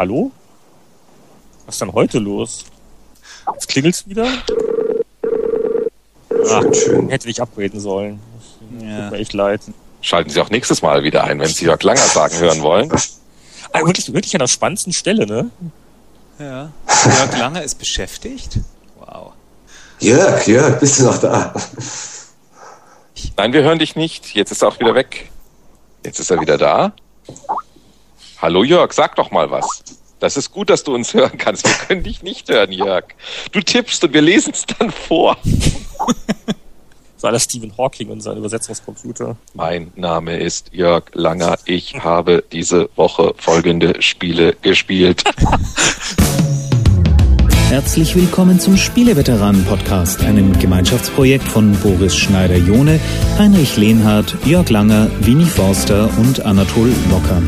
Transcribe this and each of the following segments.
Hallo? Was ist denn heute los? Jetzt klingelt's wieder? Ach, schön. Hätte ich upgraden sollen. Ja. Tut mir echt leid. Schalten Sie auch nächstes Mal wieder ein, wenn Sie Jörg Langer sagen hören wollen. Ah, wirklich, wirklich an der spannendsten Stelle, ne? Ja. Jörg Langer ist beschäftigt? Wow. Jörg, Jörg, bist du noch da? Nein, wir hören dich nicht. Jetzt ist er auch wieder weg. Jetzt ist er wieder da. Hallo Jörg, sag doch mal was. Das ist gut, dass du uns hören kannst. Wir können dich nicht hören, Jörg. Du tippst und wir lesen es dann vor. War das Stephen Hawking und sein Übersetzungscomputer. Mein Name ist Jörg Langer. Ich habe diese Woche folgende Spiele gespielt. Herzlich willkommen zum Spieleveteranen-Podcast, einem Gemeinschaftsprojekt von Boris Schneider-Jone, Heinrich Lehnhardt, Jörg Langer, Winnie Forster und Anatol Locker.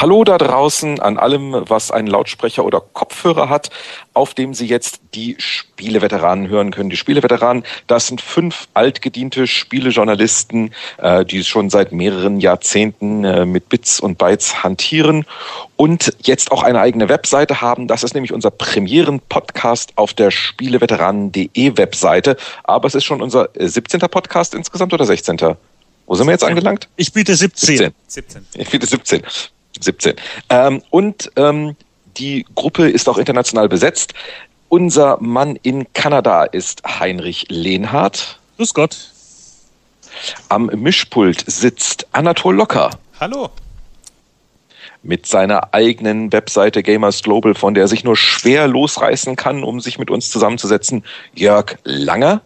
Hallo da draußen an allem, was einen Lautsprecher oder Kopfhörer hat, auf dem Sie jetzt die Spieleveteranen hören können. Die Spieleveteranen, das sind fünf altgediente Spielejournalisten, äh, die schon seit mehreren Jahrzehnten äh, mit Bits und Bytes hantieren und jetzt auch eine eigene Webseite haben. Das ist nämlich unser Premieren-Podcast auf der Spieleveteranen.de Webseite. Aber es ist schon unser 17. Äh, Podcast insgesamt oder 16. Wo sind wir jetzt angelangt? Ich biete 17. 17. 17. Ich biete 17. 17. Ähm, und ähm, die Gruppe ist auch international besetzt. Unser Mann in Kanada ist Heinrich Lehnhardt. Grüß Gott. Am Mischpult sitzt Anatol Locker. Hallo. Mit seiner eigenen Webseite Gamers Global, von der er sich nur schwer losreißen kann, um sich mit uns zusammenzusetzen, Jörg Langer.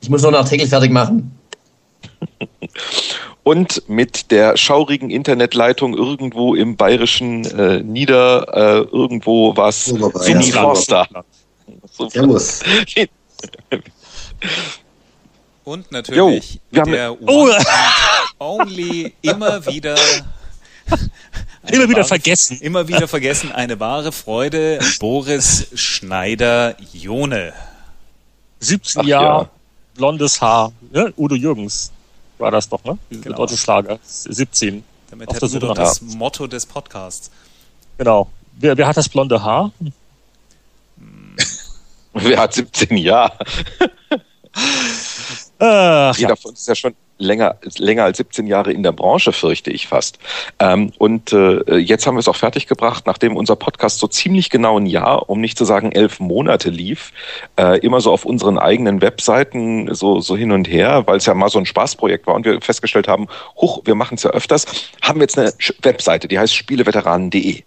Ich muss noch einen Artikel fertig machen. Und mit der schaurigen Internetleitung irgendwo im bayerischen äh, Nieder äh, irgendwo was zum Forster. Servus. Und natürlich jo, der oh. Only immer wieder immer wieder wahre, vergessen. Immer wieder vergessen, eine wahre Freude, Boris Schneider-Jone. 17 Jahre, ja. Blondes Haar, ne? Udo Jürgens war das doch, ne? Genau. Deutsche Schlager. 17. Damit auf hätten wir doch das Motto des Podcasts. Genau. Wer, wer hat das blonde Haar? wer hat 17 Jahre? Ach, Jeder ja. von uns ist ja schon länger, länger als 17 Jahre in der Branche, fürchte ich fast. Ähm, und äh, jetzt haben wir es auch fertiggebracht, nachdem unser Podcast so ziemlich genau ein Jahr, um nicht zu sagen elf Monate lief, äh, immer so auf unseren eigenen Webseiten so, so hin und her, weil es ja mal so ein Spaßprojekt war und wir festgestellt haben, huch, wir machen es ja öfters, haben wir jetzt eine Webseite, die heißt spieleveteranen.de.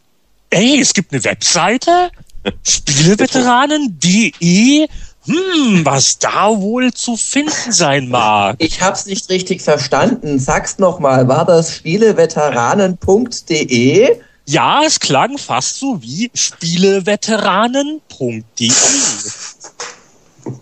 Ey, es gibt eine Webseite? Spieleveteranen.de? Hm, was da wohl zu finden sein mag. Ich hab's nicht richtig verstanden. Sag's nochmal, war das spieleveteranen.de? Ja, es klang fast so wie spieleveteranen.de.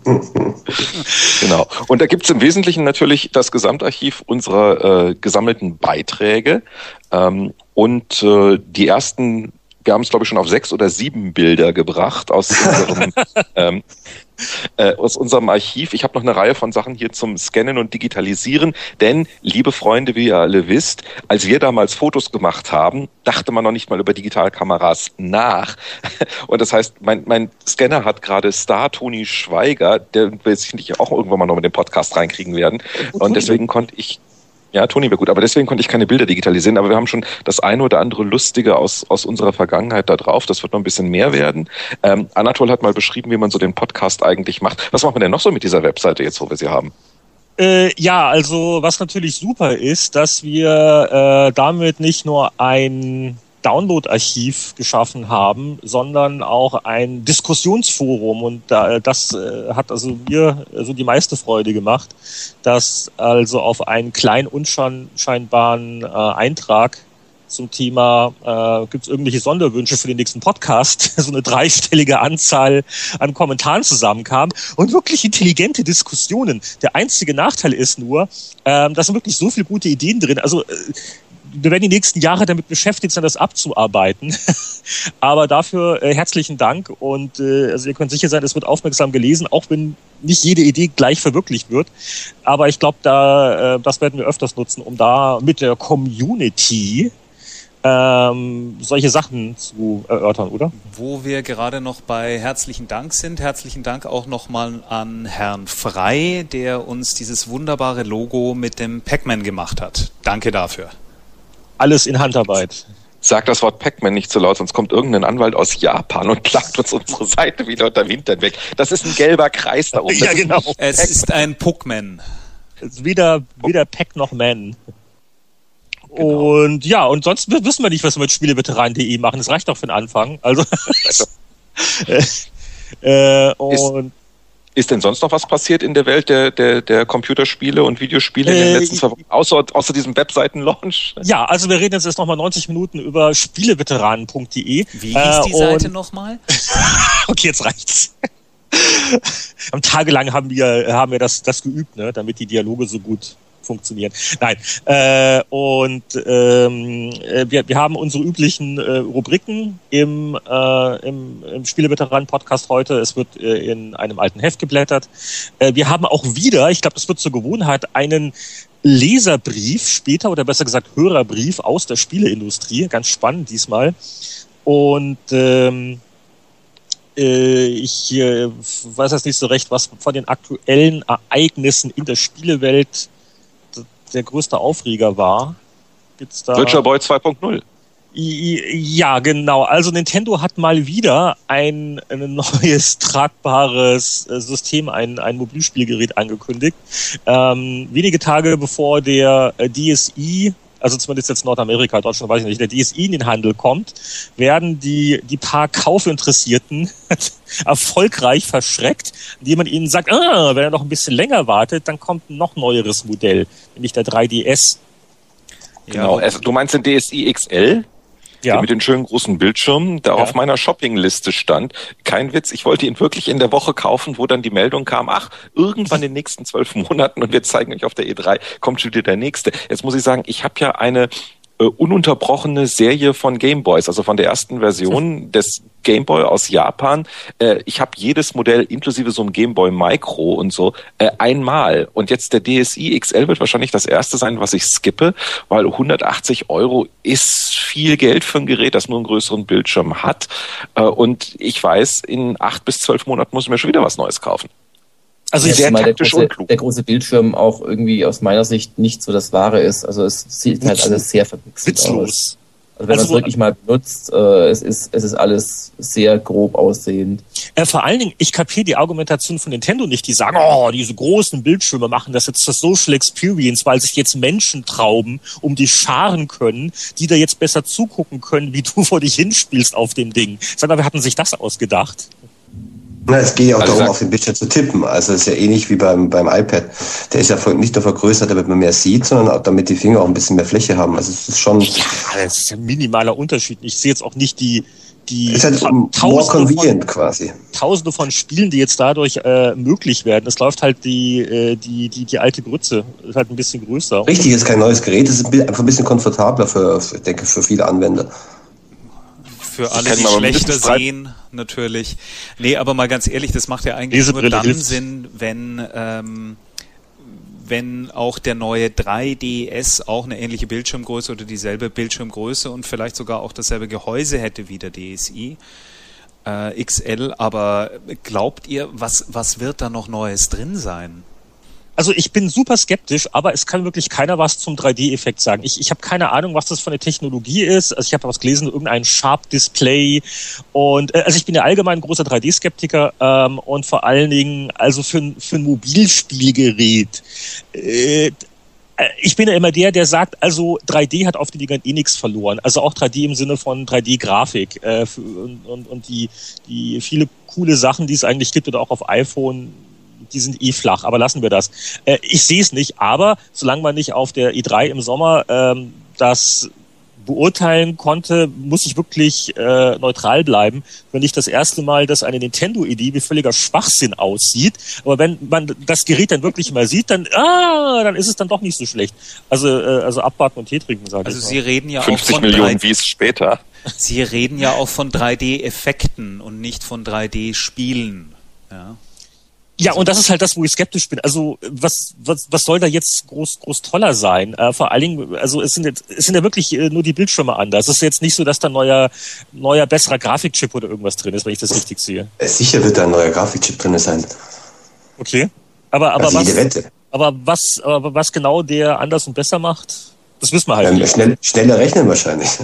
genau. Und da gibt's im Wesentlichen natürlich das Gesamtarchiv unserer äh, gesammelten Beiträge ähm, und äh, die ersten wir haben es, glaube ich, schon auf sechs oder sieben Bilder gebracht aus unserem, ähm, äh, aus unserem Archiv. Ich habe noch eine Reihe von Sachen hier zum Scannen und Digitalisieren. Denn, liebe Freunde, wie ihr alle wisst, als wir damals Fotos gemacht haben, dachte man noch nicht mal über Digitalkameras nach. Und das heißt, mein, mein Scanner hat gerade Star Toni Schweiger, der wir sicherlich auch irgendwann mal noch mit dem Podcast reinkriegen werden. Und deswegen konnte ich ja, Toni wäre gut, aber deswegen konnte ich keine Bilder digitalisieren. Aber wir haben schon das eine oder andere Lustige aus, aus unserer Vergangenheit da drauf. Das wird noch ein bisschen mehr werden. Ähm, Anatol hat mal beschrieben, wie man so den Podcast eigentlich macht. Was macht man denn noch so mit dieser Webseite jetzt, wo wir sie haben? Äh, ja, also was natürlich super ist, dass wir äh, damit nicht nur ein Download-Archiv geschaffen haben, sondern auch ein Diskussionsforum. Und das äh, hat also mir also die meiste Freude gemacht, dass also auf einen kleinen unscheinbaren äh, Eintrag zum Thema, äh, gibt es irgendwelche Sonderwünsche für den nächsten Podcast, so eine dreistellige Anzahl an Kommentaren zusammenkam und wirklich intelligente Diskussionen. Der einzige Nachteil ist nur, äh, da sind wirklich so viele gute Ideen drin. Also äh, wir werden die nächsten Jahre damit beschäftigt sein, das abzuarbeiten. Aber dafür äh, herzlichen Dank und äh, also ihr könnt sicher sein, es wird aufmerksam gelesen, auch wenn nicht jede Idee gleich verwirklicht wird. Aber ich glaube, da äh, das werden wir öfters nutzen, um da mit der Community ähm, solche Sachen zu erörtern, oder? Wo wir gerade noch bei herzlichen Dank sind, herzlichen Dank auch nochmal an Herrn Frei, der uns dieses wunderbare Logo mit dem Pac-Man gemacht hat. Danke dafür. Alles in Handarbeit. Sag das Wort Pac-Man nicht zu laut, sonst kommt irgendein Anwalt aus Japan und plagt uns unsere Seite wieder unter Wintern weg. Das ist ein gelber Kreis da oben. ja, genau. Es ist ein Puckman. Weder, weder Pac noch Man. Genau. Und ja, und sonst wissen wir nicht, was wir mit Spieleveteranen.de machen. Das reicht doch für den Anfang. Also. äh, und ist, denn sonst noch was passiert in der Welt der, der, der Computerspiele und Videospiele in den äh, letzten zwei Wochen, außer, außer diesem Webseiten-Launch? Ja, also wir reden jetzt erst nochmal 90 Minuten über Spieleveteranen.de. Wie hieß äh, die Seite nochmal? okay, jetzt reicht's. Am tagelang haben wir, haben wir das, das geübt, ne, damit die Dialoge so gut funktionieren. Nein. Äh, und ähm, äh, wir, wir haben unsere üblichen äh, Rubriken im, äh, im, im Spieleveteranen-Podcast heute. Es wird äh, in einem alten Heft geblättert. Äh, wir haben auch wieder, ich glaube, das wird zur Gewohnheit, einen Leserbrief später oder besser gesagt Hörerbrief aus der Spieleindustrie. Ganz spannend diesmal. Und ähm, äh, ich äh, weiß jetzt nicht so recht, was von den aktuellen Ereignissen in der Spielewelt der größte Aufreger war. Gibt's da Virtual Boy 2.0. Ja, genau. Also Nintendo hat mal wieder ein, ein neues tragbares äh, System, ein, ein Mobilspielgerät angekündigt. Ähm, wenige Tage bevor der äh, DSi also zumindest jetzt Nordamerika, Deutschland weiß ich nicht, der DSI in den Handel kommt, werden die, die paar Kaufinteressierten erfolgreich verschreckt, indem man ihnen sagt, ah, wenn er noch ein bisschen länger wartet, dann kommt ein noch neueres Modell, nämlich der 3DS. Genau, also, du meinst den DSI XL? Ja. mit den schönen großen Bildschirmen, der ja. auf meiner Shoppingliste stand. Kein Witz, ich wollte ihn wirklich in der Woche kaufen, wo dann die Meldung kam, ach, irgendwann in den nächsten zwölf Monaten und wir zeigen euch auf der E3, kommt schon wieder der nächste. Jetzt muss ich sagen, ich habe ja eine äh, ununterbrochene Serie von Gameboys, also von der ersten Version des Gameboy aus Japan. Äh, ich habe jedes Modell inklusive so einem Gameboy Micro und so äh, einmal. Und jetzt der DSi XL wird wahrscheinlich das erste sein, was ich skippe, weil 180 Euro ist viel Geld für ein Gerät, das nur einen größeren Bildschirm hat. Äh, und ich weiß, in acht bis zwölf Monaten muss ich mir schon wieder was Neues kaufen. Also sehr mal taktisch der große, und klug. Der große Bildschirm auch irgendwie aus meiner Sicht nicht so das Wahre ist. Also es sieht halt alles sehr verpixelt aus. Also wenn also, man es wirklich mal benutzt, äh, es, ist, es ist alles sehr grob aussehend. Äh, vor allen Dingen, ich kapiere die Argumentation von Nintendo nicht. Die sagen, oh, diese großen Bildschirme machen das jetzt zur Social Experience, weil sich jetzt Menschen trauben, um die scharen können, die da jetzt besser zugucken können, wie du vor dich hinspielst auf dem Ding. Sag mal, wir hatten sich das ausgedacht. Na, es geht ja auch also darum, auf den Bildschirm zu tippen. Also es ist ja ähnlich wie beim, beim iPad. Der ist ja nicht nur vergrößert, damit man mehr sieht, sondern auch damit die Finger auch ein bisschen mehr Fläche haben. Also es ist schon. Ja, das ist ein minimaler Unterschied. Ich sehe jetzt auch nicht die, die ist halt tausende, von, quasi. tausende von Spielen, die jetzt dadurch äh, möglich werden. Es läuft halt die, äh, die, die, die alte Grütze. Ist halt ein bisschen größer. Richtig, ist kein neues Gerät. Es ist einfach ein bisschen komfortabler für, für, denke, für viele Anwender für alle, die schlechter sehen, natürlich. Nee, aber mal ganz ehrlich, das macht ja eigentlich nur dann hilft. Sinn, wenn, ähm, wenn auch der neue 3DS auch eine ähnliche Bildschirmgröße oder dieselbe Bildschirmgröße und vielleicht sogar auch dasselbe Gehäuse hätte wie der DSi. Äh, XL, aber glaubt ihr, was, was wird da noch Neues drin sein? Also ich bin super skeptisch, aber es kann wirklich keiner was zum 3D-Effekt sagen. Ich, ich habe keine Ahnung, was das für eine Technologie ist. Also ich habe was gelesen, irgendein Sharp-Display und äh, also ich bin ja allgemein ein großer 3D-Skeptiker ähm, und vor allen Dingen also für, für ein Mobilspielgerät. Äh, äh, ich bin ja immer der, der sagt, also 3D hat auf den Dingern eh nichts verloren. Also auch 3D im Sinne von 3D-Grafik äh, und, und, und die, die viele coole Sachen, die es eigentlich gibt oder auch auf iPhone die sind eh flach, aber lassen wir das. Äh, ich sehe es nicht, aber solange man nicht auf der E3 im Sommer ähm, das beurteilen konnte, muss ich wirklich äh, neutral bleiben. Wenn ich das erste Mal, dass eine Nintendo-Idee wie völliger Schwachsinn aussieht, aber wenn man das Gerät dann wirklich mal sieht, dann ah, dann ist es dann doch nicht so schlecht. Also äh, also abwarten und Tee trinken, sage also ich. Also Sie reden ja 50 auch von Millionen 3D Wies später. Sie reden ja auch von 3D-Effekten und nicht von 3D-Spielen. Ja. Ja, und das ist halt das, wo ich skeptisch bin. Also was, was, was soll da jetzt groß, groß toller sein? Äh, vor allen Dingen, also es sind jetzt, es sind ja wirklich äh, nur die Bildschirme anders. Es ist jetzt nicht so, dass da neuer, neuer, besserer Grafikchip oder irgendwas drin ist, wenn ich das richtig sehe. Äh, sicher wird da ein neuer Grafikchip drin sein. Okay. Aber, aber also was, aber was, aber was genau der anders und besser macht, das wissen wir halt ähm, nicht. Schnell, schneller rechnen wahrscheinlich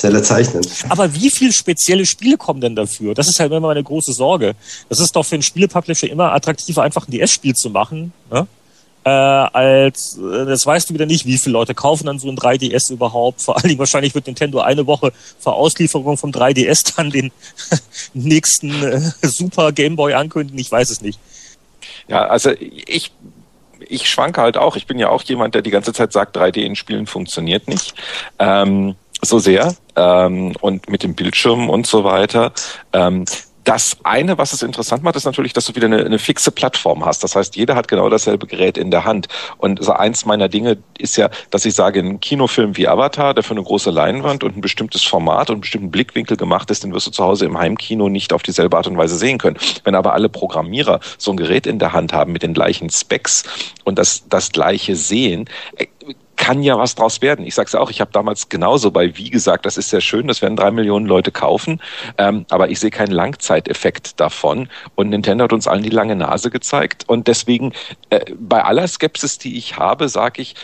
schneller zeichnen. Aber wie viele spezielle Spiele kommen denn dafür? Das ist halt immer meine große Sorge. Das ist doch für einen Spielepublisher immer attraktiver, einfach ein DS-Spiel zu machen. Ne? Äh, als äh, das weißt du wieder nicht, wie viele Leute kaufen dann so ein 3DS überhaupt. Vor allen Dingen wahrscheinlich wird Nintendo eine Woche vor Auslieferung vom 3DS dann den nächsten äh, Super Game Boy ankündigen. Ich weiß es nicht. Ja, also ich ich schwanke halt auch. Ich bin ja auch jemand, der die ganze Zeit sagt, 3D in Spielen funktioniert nicht. Ähm, so sehr ähm, und mit dem Bildschirm und so weiter. Ähm, das eine, was es interessant macht, ist natürlich, dass du wieder eine, eine, fixe Plattform hast. Das heißt, jeder hat genau dasselbe Gerät in der Hand. Und so eins meiner Dinge ist ja, dass ich sage, ein Kinofilm wie Avatar, der für eine große Leinwand und ein bestimmtes Format und einen bestimmten Blickwinkel gemacht ist, den wirst du zu Hause im Heimkino nicht auf dieselbe Art und Weise sehen können. Wenn aber alle Programmierer so ein Gerät in der Hand haben mit den gleichen Specs und das, das gleiche sehen, kann ja was draus werden. Ich sage es auch, ich habe damals genauso bei Wie gesagt, das ist sehr schön, das werden drei Millionen Leute kaufen, ähm, aber ich sehe keinen Langzeiteffekt davon. Und Nintendo hat uns allen die lange Nase gezeigt. Und deswegen, äh, bei aller Skepsis, die ich habe, sage ich,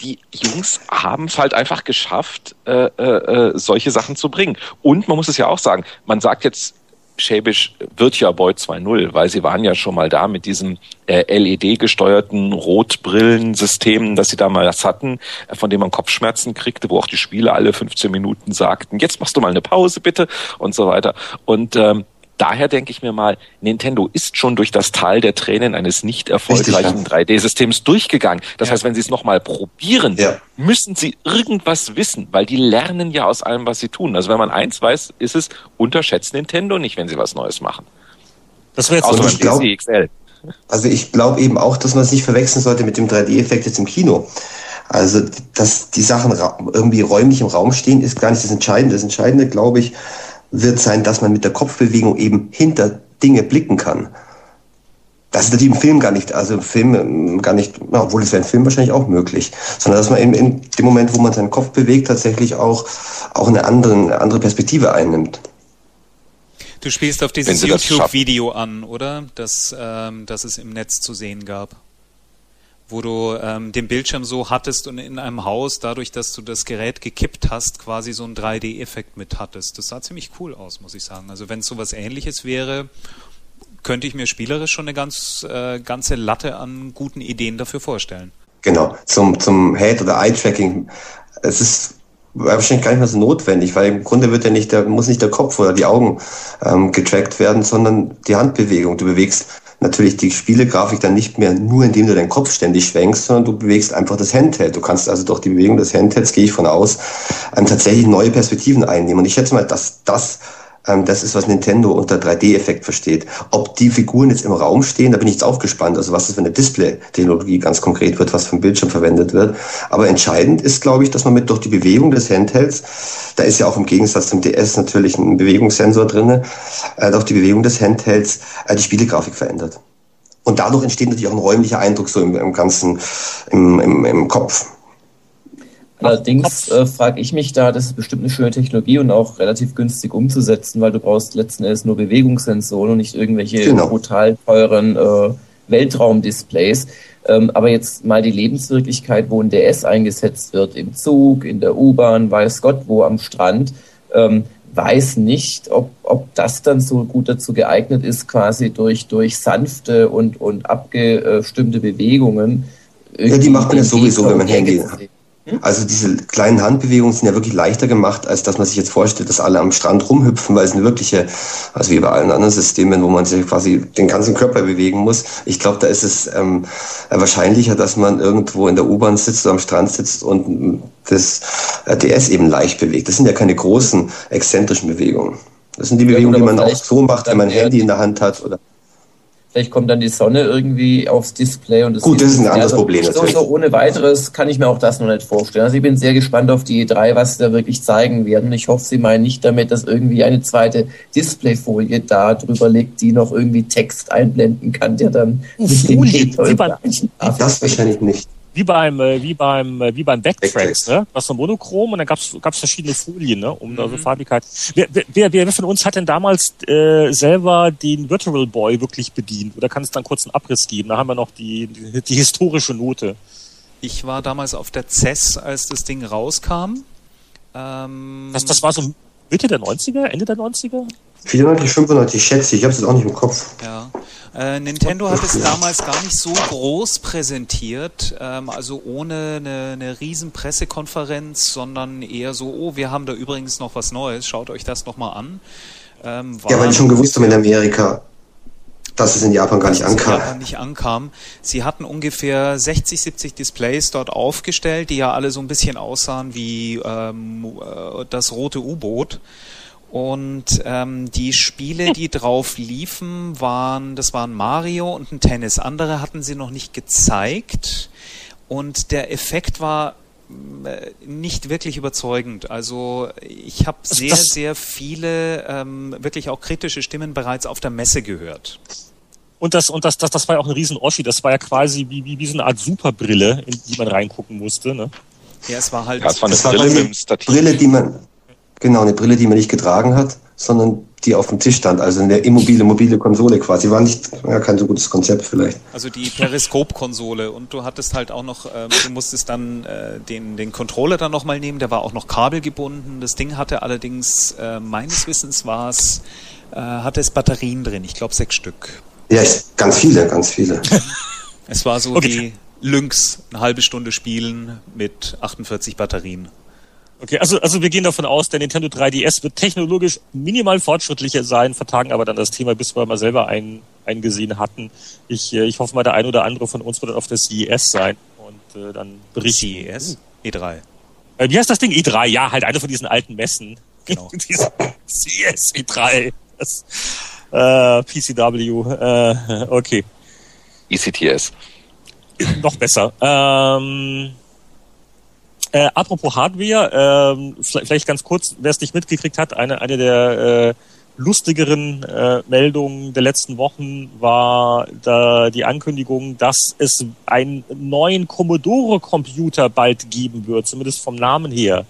die Jungs haben es halt einfach geschafft, äh, äh, äh solche Sachen zu bringen. Und man muss es ja auch sagen, man sagt jetzt schäbisch Virtua Boy 2.0, weil sie waren ja schon mal da mit diesem äh, LED-gesteuerten Rotbrillensystem, das sie damals hatten, äh, von dem man Kopfschmerzen kriegte, wo auch die Spieler alle 15 Minuten sagten, jetzt machst du mal eine Pause bitte und so weiter. Und ähm, daher denke ich mir mal, Nintendo ist schon durch das Tal der Tränen eines nicht erfolgreichen 3D-Systems durchgegangen. Das ja. heißt, wenn sie es nochmal probieren, ja. müssen sie irgendwas wissen, weil die lernen ja aus allem, was sie tun. Also wenn man eins weiß, ist es, unterschätzt Nintendo nicht, wenn sie was Neues machen. Das wäre jetzt Außer beim glaub, XL. Also ich glaube eben auch, dass man es nicht verwechseln sollte mit dem 3D-Effekt jetzt im Kino. Also, dass die Sachen irgendwie räumlich im Raum stehen, ist gar nicht das Entscheidende. Das Entscheidende, glaube ich, wird sein, dass man mit der Kopfbewegung eben hinter Dinge blicken kann. Das ist natürlich im Film gar nicht, also im Film ähm, gar nicht, obwohl es wäre im Film wahrscheinlich auch möglich, sondern dass man in, in dem Moment, wo man seinen Kopf bewegt, tatsächlich auch, auch eine, andere, eine andere Perspektive einnimmt. Du spielst auf dieses YouTube-Video an, oder? Das, ähm, das es im Netz zu sehen gab wo du ähm, den Bildschirm so hattest und in einem Haus, dadurch, dass du das Gerät gekippt hast, quasi so einen 3D-Effekt mit hattest. Das sah ziemlich cool aus, muss ich sagen. Also wenn es sowas ähnliches wäre, könnte ich mir spielerisch schon eine ganz äh, ganze Latte an guten Ideen dafür vorstellen. Genau, zum, zum Head- oder Eye-Tracking. Es ist wahrscheinlich gar nicht mehr so notwendig, weil im Grunde wird ja nicht der, muss nicht der Kopf oder die Augen ähm, getrackt werden, sondern die Handbewegung. Du bewegst natürlich die Spielegrafik dann nicht mehr nur, indem du deinen Kopf ständig schwenkst, sondern du bewegst einfach das Handheld. Du kannst also durch die Bewegung des Handhelds, gehe ich von aus, ähm, tatsächlich neue Perspektiven einnehmen. Und ich schätze mal, dass das das ist, was Nintendo unter 3D-Effekt versteht. Ob die Figuren jetzt im Raum stehen, da bin ich jetzt auch gespannt. Also was das für eine Display-Technologie ganz konkret wird, was vom Bildschirm verwendet wird. Aber entscheidend ist, glaube ich, dass man mit durch die Bewegung des Handhelds, da ist ja auch im Gegensatz zum DS natürlich ein Bewegungssensor drinne, äh, durch die Bewegung des Handhelds äh, die Spielegrafik verändert. Und dadurch entsteht natürlich auch ein räumlicher Eindruck so im, im ganzen, im, im, im Kopf. Allerdings äh, frage ich mich da, das ist bestimmt eine schöne Technologie und auch relativ günstig umzusetzen, weil du brauchst letzten Endes nur Bewegungssensoren und nicht irgendwelche genau. brutal teuren äh, Weltraumdisplays. Ähm, aber jetzt mal die Lebenswirklichkeit, wo ein DS eingesetzt wird, im Zug, in der U-Bahn, weiß Gott wo am Strand, ähm, weiß nicht, ob, ob das dann so gut dazu geeignet ist, quasi durch, durch sanfte und, und abgestimmte Bewegungen. Ja, die macht man ja sowieso, wenn man Handy hat. Hm? Also diese kleinen Handbewegungen sind ja wirklich leichter gemacht, als dass man sich jetzt vorstellt, dass alle am Strand rumhüpfen, weil es eine wirkliche, also wie bei allen anderen Systemen, wo man sich quasi den ganzen Körper bewegen muss. Ich glaube, da ist es ähm, wahrscheinlicher, dass man irgendwo in der U-Bahn sitzt oder am Strand sitzt und das DS eben leicht bewegt. Das sind ja keine großen exzentrischen Bewegungen. Das sind die Bewegungen, die man auch so macht, wenn man ein Handy in der Hand hat oder Vielleicht kommt dann die Sonne irgendwie aufs Display und das Gut, das ist ein anderes also, Problem. So, so ohne weiteres kann ich mir auch das noch nicht vorstellen. Also ich bin sehr gespannt auf die E3, was sie da wirklich zeigen werden. Ich hoffe, sie meinen nicht damit, dass irgendwie eine zweite Displayfolie da drüber liegt, die noch irgendwie Text einblenden kann, der dann mit den Das wahrscheinlich nicht wie beim äh, wie beim äh, wie beim Backtracks, ne? Was so monochrom und dann gab's gab's verschiedene Folien, ne? Um mhm. da so. Farbigkeit. Wer, wer, wer von uns hat denn damals äh, selber den Virtual Boy wirklich bedient? Oder kann es dann kurz einen Abriss geben? Da haben wir noch die die, die historische Note. Ich war damals auf der CES, als das Ding rauskam. Ähm, das, das war so Mitte der 90er, Ende der 90er? 94, 95, schätze ich. Ich habe es jetzt auch nicht im Kopf. Ja. Äh, Nintendo hat es damals gar nicht so groß präsentiert, ähm, also ohne eine, eine riesen Pressekonferenz, sondern eher so, oh, wir haben da übrigens noch was Neues, schaut euch das nochmal an. Ähm, ja, weil ich schon gewusst habe in Amerika, dass es in Japan gar nicht ankam. Japan nicht ankam. Sie hatten ungefähr 60, 70 Displays dort aufgestellt, die ja alle so ein bisschen aussahen wie ähm, äh, das rote U-Boot. Und ähm, die Spiele, die drauf liefen, waren, das waren Mario und ein Tennis. Andere hatten sie noch nicht gezeigt. Und der Effekt war äh, nicht wirklich überzeugend. Also ich habe also sehr, sehr viele ähm, wirklich auch kritische Stimmen bereits auf der Messe gehört. Und das, und das, das, das war ja auch ein riesen Oschi. Das war ja quasi wie, wie, wie so eine Art Superbrille, in die man reingucken musste. Ne? Ja, es war halt. Ja, es war eine Brille, dem Stativ. Brille, die man, Genau, eine Brille, die man nicht getragen hat, sondern die auf dem Tisch stand, also eine immobile, mobile Konsole quasi. War nicht, ja, kein so gutes Konzept vielleicht. Also die Periskop-Konsole und du hattest halt auch noch, äh, du musstest dann äh, den, den Controller dann nochmal nehmen, der war auch noch kabelgebunden. Das Ding hatte allerdings, äh, meines Wissens war es, äh, hatte es Batterien drin, ich glaube sechs Stück. Ja, ganz viele, ganz viele. es war so okay. die Lynx, eine halbe Stunde spielen mit 48 Batterien. Okay, also, also wir gehen davon aus, der Nintendo 3DS wird technologisch minimal fortschrittlicher sein, vertagen aber dann das Thema, bis wir mal selber einen eingesehen hatten. Ich, äh, ich hoffe mal, der ein oder andere von uns wird auf der CES sein und äh, dann berichten. CES? E3. Äh, wie heißt das Ding? E3, ja, halt eine von diesen alten Messen. Genau. CES, E3. Das, äh, PCW, äh, okay. ECTS. Noch besser. Ähm, äh, apropos Hardware, äh, vielleicht ganz kurz, wer es nicht mitgekriegt hat, eine, eine der äh, lustigeren äh, Meldungen der letzten Wochen war da die Ankündigung, dass es einen neuen Commodore-Computer bald geben wird, zumindest vom Namen her.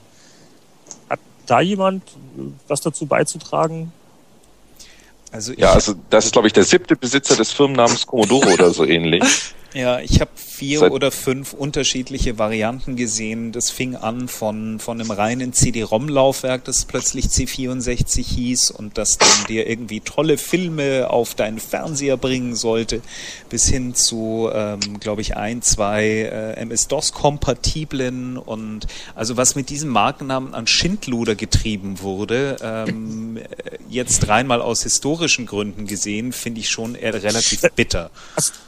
Hat da jemand was dazu beizutragen? Also ja, also das ist, glaube ich, der siebte Besitzer des Firmennamens Commodore oder so ähnlich. Ja, ich habe vier Seit oder fünf unterschiedliche Varianten gesehen. Das fing an von, von einem reinen CD-ROM-Laufwerk, das plötzlich C64 hieß und das dann dir irgendwie tolle Filme auf deinen Fernseher bringen sollte, bis hin zu, ähm, glaube ich, ein, zwei äh, MS-DOS-kompatiblen und also was mit diesem Markennamen an Schindluder getrieben wurde, ähm, jetzt reinmal aus historischen Gründen gesehen, finde ich schon eher relativ bitter.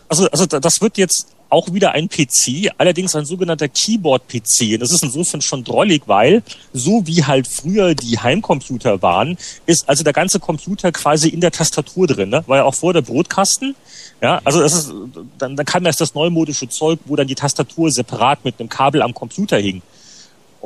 Also, also das wird jetzt auch wieder ein PC, allerdings ein sogenannter Keyboard-PC. Das ist insofern schon drollig, weil so wie halt früher die Heimcomputer waren, ist also der ganze Computer quasi in der Tastatur drin. Ne? War ja auch vor der Brotkasten. Ja, also das ist, dann, dann kam erst das neumodische Zeug, wo dann die Tastatur separat mit einem Kabel am Computer hing.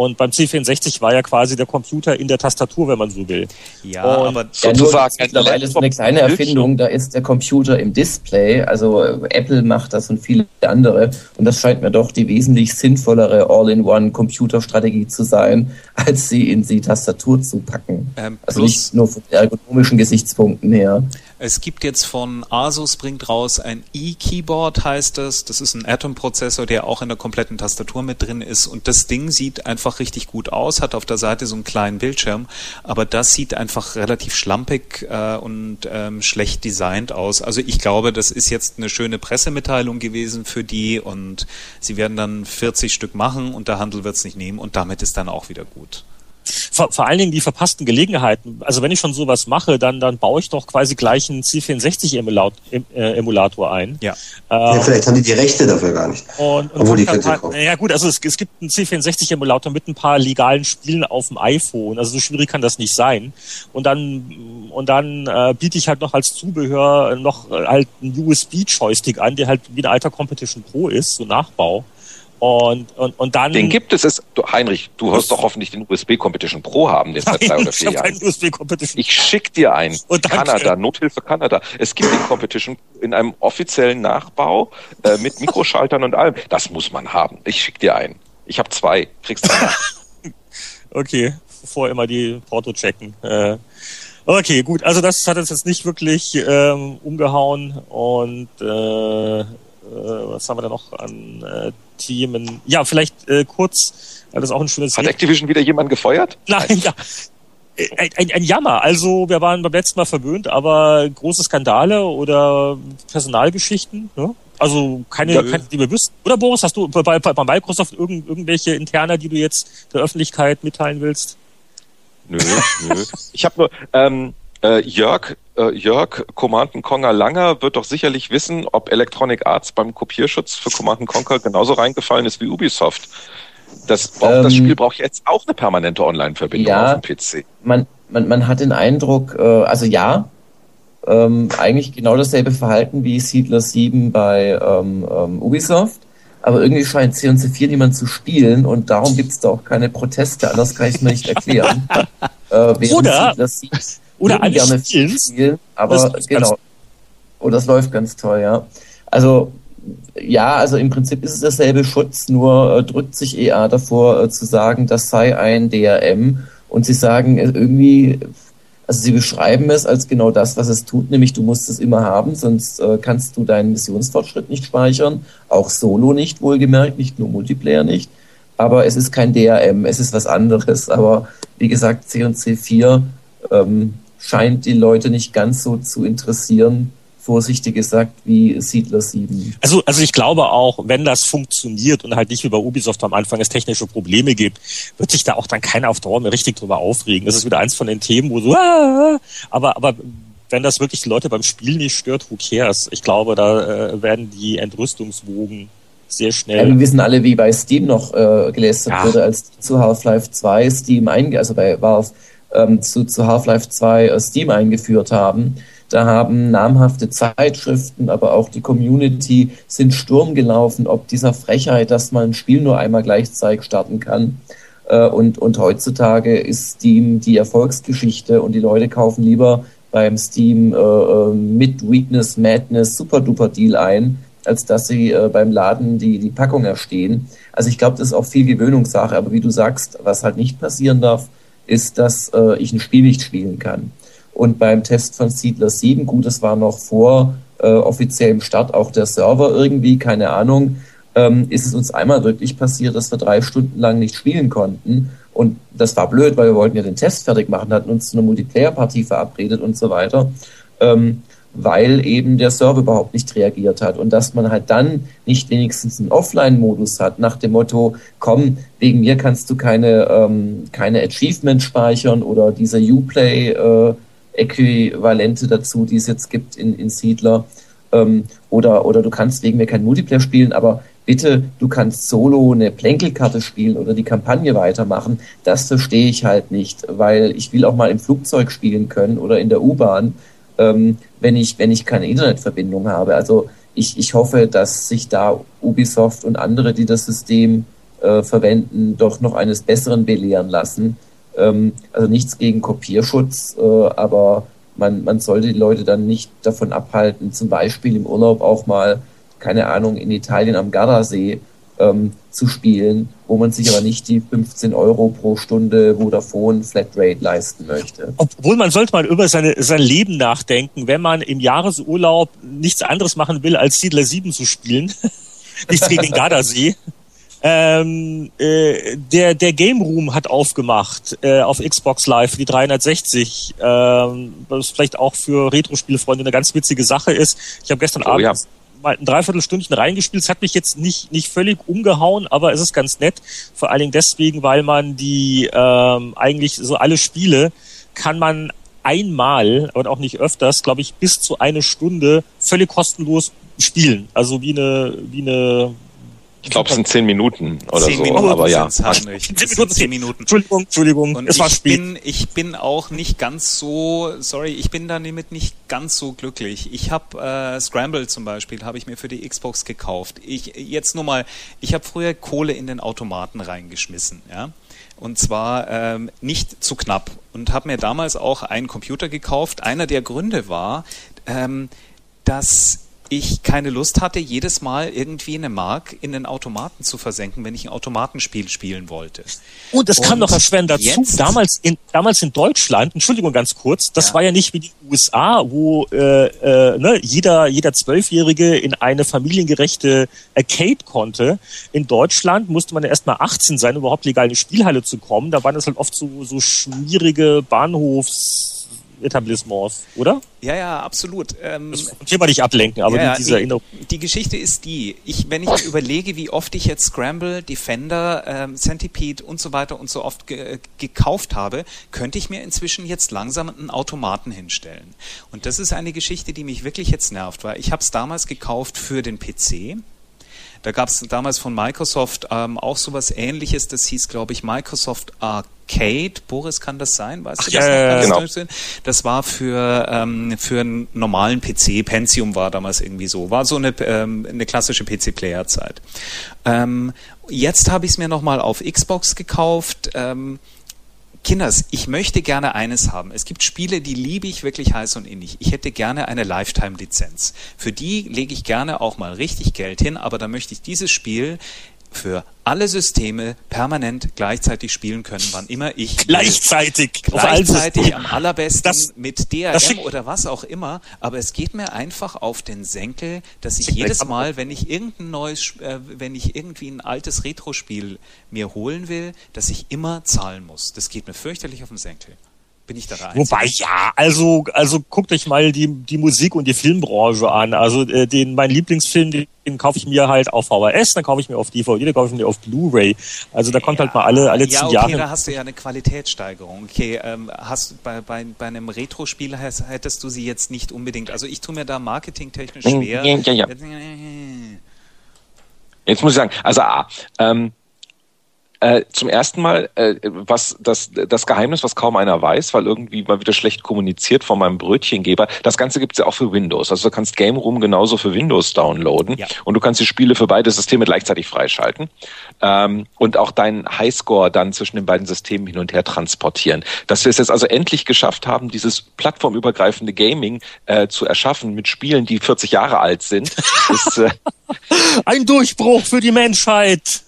Und beim C64 war ja quasi der Computer in der Tastatur, wenn man so will. Ja, und aber ja, mittlerweile ist eine kleine Erfindung, da ist der Computer im Display. Also Apple macht das und viele andere. Und das scheint mir doch die wesentlich sinnvollere All-in-One-Computerstrategie zu sein, als sie in die Tastatur zu packen. Ähm, also nicht nur von ergonomischen Gesichtspunkten her. Es gibt jetzt von Asus bringt raus ein E-Keyboard heißt das. Das ist ein Atom-Prozessor, der auch in der kompletten Tastatur mit drin ist. Und das Ding sieht einfach richtig gut aus, hat auf der Seite so einen kleinen Bildschirm, aber das sieht einfach relativ schlampig äh, und ähm, schlecht designt aus. Also ich glaube, das ist jetzt eine schöne Pressemitteilung gewesen für die und sie werden dann 40 Stück machen und der Handel wird es nicht nehmen und damit ist dann auch wieder gut. Vor, vor allen Dingen die verpassten Gelegenheiten. Also wenn ich schon sowas mache, dann, dann baue ich doch quasi gleich einen C64-Emulator ein. Ja. Äh, ja. Vielleicht haben die die Rechte dafür gar nicht. Und, und Obwohl die können halt, Ja gut, also es, es gibt einen C64-Emulator mit ein paar legalen Spielen auf dem iPhone. Also so schwierig kann das nicht sein. Und dann, und dann äh, biete ich halt noch als Zubehör noch äh, halt einen USB-Joystick an, der halt wie ein alter Competition Pro ist, so Nachbau. Und, und, und dann. Den gibt es. es du, Heinrich, du wirst doch hoffentlich den USB Competition Pro haben, den seit drei oder vier Jahren. USB Competition. Ich schick dir einen. Und Kanada, Nothilfe Kanada. Es gibt den Competition in einem offiziellen Nachbau äh, mit Mikroschaltern und allem. Das muss man haben. Ich schick dir einen. Ich habe zwei. Kriegst du Okay, vorher immer die Porto checken. Äh, okay, gut. Also das hat uns jetzt nicht wirklich ähm, umgehauen und äh, was haben wir da noch an äh, Themen? Ja, vielleicht äh, kurz, weil das auch ein schönes. Hat Activision wieder jemanden gefeuert? Nein, ja. Ein, ein, ein Jammer. Also wir waren beim letzten Mal verwöhnt, aber große Skandale oder Personalgeschichten. Ne? Also keine, ja, keine, die wir wüssten. Oder Boris, hast du bei, bei Microsoft irgend, irgendwelche Interner, die du jetzt der Öffentlichkeit mitteilen willst? Nö, nö. Ich habe nur ähm, äh, Jörg äh, Jörg Command Conquer Langer wird doch sicherlich wissen, ob Electronic Arts beim Kopierschutz für Command Conquer genauso reingefallen ist wie Ubisoft. Das, braucht, ähm, das Spiel braucht jetzt auch eine permanente Online-Verbindung ja, auf dem PC. Man, man, man hat den Eindruck, äh, also ja, ähm, eigentlich genau dasselbe Verhalten wie Siedler 7 bei ähm, ähm, Ubisoft. Aber irgendwie scheint C und C4 niemand zu spielen und darum gibt es da auch keine Proteste, anders kann ich es mir nicht erklären. äh, Oder, oder alle gerne spielen, aber genau. Und oh, das läuft ganz toll, ja. Also ja, also im Prinzip ist es derselbe Schutz, nur äh, drückt sich EA davor äh, zu sagen, das sei ein DRM und sie sagen äh, irgendwie, also sie beschreiben es als genau das, was es tut, nämlich du musst es immer haben, sonst äh, kannst du deinen Missionsfortschritt nicht speichern, auch Solo nicht wohlgemerkt, nicht nur Multiplayer nicht, aber es ist kein DRM, es ist was anderes, aber wie gesagt, C und C4 ähm, scheint die Leute nicht ganz so zu interessieren, vorsichtig gesagt, wie Siedler 7. Also, also ich glaube auch, wenn das funktioniert und halt nicht wie bei Ubisoft am Anfang es technische Probleme gibt, wird sich da auch dann keiner auf Dauer mehr richtig drüber aufregen. Das ist wieder eins von den Themen, wo so, ah, aber, aber wenn das wirklich die Leute beim Spiel nicht stört, who cares? Ich glaube, da äh, werden die Entrüstungswogen sehr schnell. Ja, wir wissen alle, wie bei Steam noch äh, gelästert ja. wurde, als zu Half-Life 2 Steam einge, also bei Valve ähm, zu, zu Half-Life 2 äh, Steam eingeführt haben. Da haben namhafte Zeitschriften, aber auch die Community sind Sturm gelaufen, ob dieser Frechheit, dass man ein Spiel nur einmal gleichzeitig starten kann. Äh, und, und heutzutage ist Steam die Erfolgsgeschichte und die Leute kaufen lieber beim Steam äh, äh mit Weakness, Madness, Super Duper Deal ein, als dass sie äh, beim Laden die, die Packung erstehen. Also ich glaube, das ist auch viel Gewöhnungssache, aber wie du sagst, was halt nicht passieren darf, ist, dass äh, ich ein Spiel nicht spielen kann. Und beim Test von Siedler 7, gut, es war noch vor äh, offiziellem Start auch der Server irgendwie, keine Ahnung, ähm, ist es uns einmal wirklich passiert, dass wir drei Stunden lang nicht spielen konnten. Und das war blöd, weil wir wollten ja den Test fertig machen, hatten uns zu einer Multiplayer-Partie verabredet und so weiter. Ähm, weil eben der Server überhaupt nicht reagiert hat. Und dass man halt dann nicht wenigstens einen Offline-Modus hat nach dem Motto, komm, wegen mir kannst du keine, ähm, keine Achievement speichern oder diese Uplay-Äquivalente äh, dazu, die es jetzt gibt in, in Siedler. Ähm, oder, oder du kannst wegen mir kein Multiplayer spielen, aber bitte, du kannst solo eine Plänkelkarte spielen oder die Kampagne weitermachen, das verstehe ich halt nicht, weil ich will auch mal im Flugzeug spielen können oder in der U-Bahn ähm, wenn, ich, wenn ich keine Internetverbindung habe. Also ich, ich hoffe, dass sich da Ubisoft und andere, die das System äh, verwenden, doch noch eines Besseren belehren lassen. Ähm, also nichts gegen Kopierschutz, äh, aber man, man sollte die Leute dann nicht davon abhalten, zum Beispiel im Urlaub auch mal, keine Ahnung, in Italien am Gardasee ähm, zu spielen, wo man sich aber nicht die 15 Euro pro Stunde Vodafone Flatrate leisten möchte. Obwohl man sollte mal über seine, sein Leben nachdenken, wenn man im Jahresurlaub nichts anderes machen will, als Siedler 7 zu spielen. nichts gegen den Gardasee. Ähm, äh, der, der Game Room hat aufgemacht äh, auf Xbox Live, die 360, ähm, was vielleicht auch für Retro-Spielefreunde eine ganz witzige Sache ist. Ich habe gestern oh, Abend ja ein Dreiviertelstündchen reingespielt. Es hat mich jetzt nicht, nicht völlig umgehauen, aber es ist ganz nett. Vor allen Dingen deswegen, weil man die ähm, eigentlich so alle Spiele kann man einmal und auch nicht öfters, glaube ich, bis zu eine Stunde völlig kostenlos spielen. Also wie eine, wie eine ich glaube, es sind zehn Minuten oder zehn so, Minuten aber ja. Heinrich. Zehn Minuten, zehn Minuten. Entschuldigung, Entschuldigung, Und es war spät. Bin, ich bin auch nicht ganz so, sorry, ich bin damit nicht ganz so glücklich. Ich habe äh, Scramble zum Beispiel, habe ich mir für die Xbox gekauft. Ich jetzt nur mal, ich habe früher Kohle in den Automaten reingeschmissen, ja. Und zwar ähm, nicht zu knapp. Und habe mir damals auch einen Computer gekauft. Einer der Gründe war, ähm, dass ich keine Lust hatte, jedes Mal irgendwie eine Mark in den Automaten zu versenken, wenn ich ein Automatenspiel spielen wollte. Und das kam noch erschwerend dazu. Damals in, damals in Deutschland, Entschuldigung ganz kurz, das ja. war ja nicht wie die USA, wo äh, äh, ne, jeder, jeder Zwölfjährige in eine familiengerechte Arcade konnte. In Deutschland musste man ja erst mal 18 sein, um überhaupt legal in eine Spielhalle zu kommen. Da waren das halt oft so, so schwierige Bahnhofs Etablissements, oder? Ja, ja, absolut. Ähm, das Thema nicht ablenken, aber ja, diese Erinnerung. Die Geschichte ist die, ich, wenn ich überlege, wie oft ich jetzt Scramble, Defender, ähm, Centipede und so weiter und so oft ge gekauft habe, könnte ich mir inzwischen jetzt langsam einen Automaten hinstellen. Und das ist eine Geschichte, die mich wirklich jetzt nervt, weil ich habe es damals gekauft für den PC da gab es damals von Microsoft ähm, auch sowas ähnliches, das hieß, glaube ich, Microsoft Arcade. Boris, kann das sein? Weißt Ach, du das ja, noch? Genau. Das war für, ähm, für einen normalen PC. Pentium war damals irgendwie so. War so eine, ähm, eine klassische PC-Player-Zeit. Ähm, jetzt habe ich es mir nochmal auf Xbox gekauft. Ähm, Kinders, ich möchte gerne eines haben. Es gibt Spiele, die liebe ich wirklich heiß und innig. Ich hätte gerne eine Lifetime-Lizenz. Für die lege ich gerne auch mal richtig Geld hin, aber da möchte ich dieses Spiel für alle Systeme permanent gleichzeitig spielen können, wann immer ich gleichzeitig gleichzeitig am allerbesten das, mit DRM oder was auch immer. Aber es geht mir einfach auf den Senkel, dass ich jedes Mal, wenn ich irgendein neues, äh, wenn ich irgendwie ein altes Retro-Spiel mir holen will, dass ich immer zahlen muss. Das geht mir fürchterlich auf den Senkel. Bin ich da der Wobei, ja, also, also guckt euch mal die, die Musik- und die Filmbranche an. Also äh, den, mein Lieblingsfilm, den, den kaufe ich mir halt auf VHS, dann kaufe ich mir auf DVD, dann kaufe ich mir auf Blu-ray. Also da kommt ja, halt mal alle, alle ja, zehn okay, Jahre. da hast du ja eine Qualitätssteigerung. Okay, ähm, hast bei, bei, bei einem Retro-Spiel hättest du sie jetzt nicht unbedingt. Also ich tue mir da marketingtechnisch schwer. Ja, ja, ja. Jetzt muss ich sagen, also A, ähm, äh, zum ersten Mal, äh, was das, das Geheimnis, was kaum einer weiß, weil irgendwie mal wieder schlecht kommuniziert von meinem Brötchengeber. Das Ganze gibt's ja auch für Windows. Also du kannst Game Room genauso für Windows downloaden ja. und du kannst die Spiele für beide Systeme gleichzeitig freischalten ähm, und auch deinen Highscore dann zwischen den beiden Systemen hin und her transportieren. Dass wir es jetzt also endlich geschafft haben, dieses plattformübergreifende Gaming äh, zu erschaffen mit Spielen, die 40 Jahre alt sind, ist äh, ein Durchbruch für die Menschheit.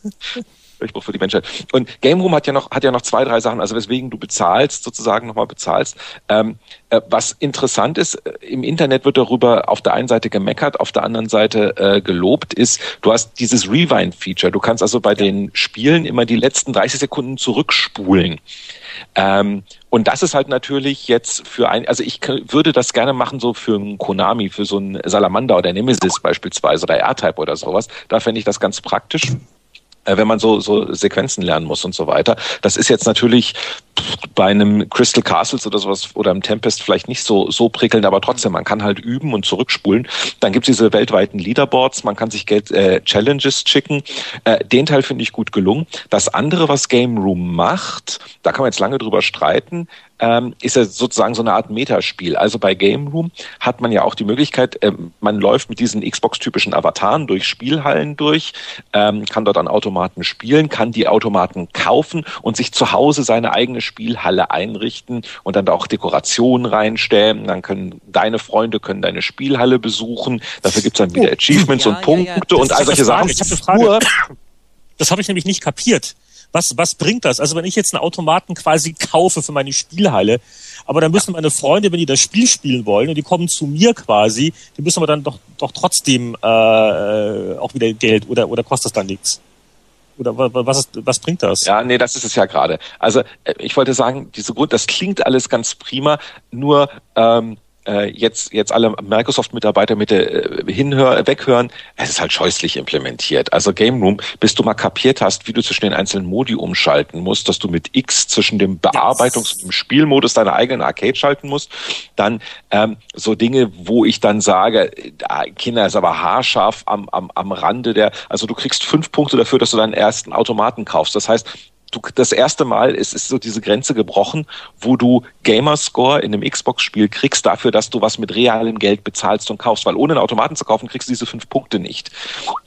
Durchbruch für die Menschheit. Und Game Room hat ja noch, hat ja noch zwei, drei Sachen, also weswegen du bezahlst, sozusagen nochmal bezahlst. Ähm, äh, was interessant ist, äh, im Internet wird darüber auf der einen Seite gemeckert, auf der anderen Seite äh, gelobt, ist, du hast dieses Rewind-Feature. Du kannst also bei den Spielen immer die letzten 30 Sekunden zurückspulen. Ähm, und das ist halt natürlich jetzt für ein, also ich würde das gerne machen so für ein Konami, für so ein Salamander oder Nemesis beispielsweise oder R-Type oder sowas. Da fände ich das ganz praktisch. Äh, wenn man so, so Sequenzen lernen muss und so weiter. Das ist jetzt natürlich bei einem Crystal Castles oder sowas oder einem Tempest vielleicht nicht so, so prickelnd, aber trotzdem, man kann halt üben und zurückspulen. Dann gibt es diese weltweiten Leaderboards, man kann sich Geld, äh, Challenges schicken. Äh, den Teil finde ich gut gelungen. Das andere, was Game Room macht, da kann man jetzt lange drüber streiten, ähm, ist ja sozusagen so eine Art Metaspiel. Also bei Game Room hat man ja auch die Möglichkeit, äh, man läuft mit diesen Xbox-typischen Avataren durch Spielhallen durch, ähm, kann dort an Automaten spielen, kann die Automaten kaufen und sich zu Hause seine eigene Spielhalle einrichten und dann da auch Dekorationen reinstellen. Dann können deine Freunde können deine Spielhalle besuchen. Dafür gibt's dann wieder oh, Achievements ja, und Punkte ja, ja. und all solche Sachen. Ich habe eine Frage. Das habe ich nämlich nicht kapiert. Was, was bringt das? Also wenn ich jetzt einen Automaten quasi kaufe für meine Spielhalle, aber dann müssen meine Freunde, wenn die das Spiel spielen wollen und die kommen zu mir quasi, die müssen aber dann doch, doch trotzdem äh, auch wieder Geld oder, oder kostet das dann nichts? Oder was, ist, was bringt das? Ja, nee, das ist es ja gerade. Also äh, ich wollte sagen, diese Grund, das klingt alles ganz prima, nur ähm, äh, jetzt, jetzt alle Microsoft-Mitarbeiter mit äh, hinhör, weghören, es ist halt scheußlich implementiert. Also Game Room, bis du mal kapiert hast, wie du zwischen den einzelnen Modi umschalten musst, dass du mit X zwischen dem Bearbeitungs- und dem Spielmodus deiner eigenen Arcade schalten musst, dann ähm, so Dinge, wo ich dann sage, äh, Kinder ist aber haarscharf am, am, am Rande der, also du kriegst fünf Punkte dafür, dass du deinen ersten Automaten kaufst. Das heißt, du das erste Mal ist, ist so diese Grenze gebrochen, wo du Gamerscore in einem Xbox-Spiel kriegst dafür, dass du was mit realem Geld bezahlst und kaufst, weil ohne einen Automaten zu kaufen, kriegst du diese fünf Punkte nicht.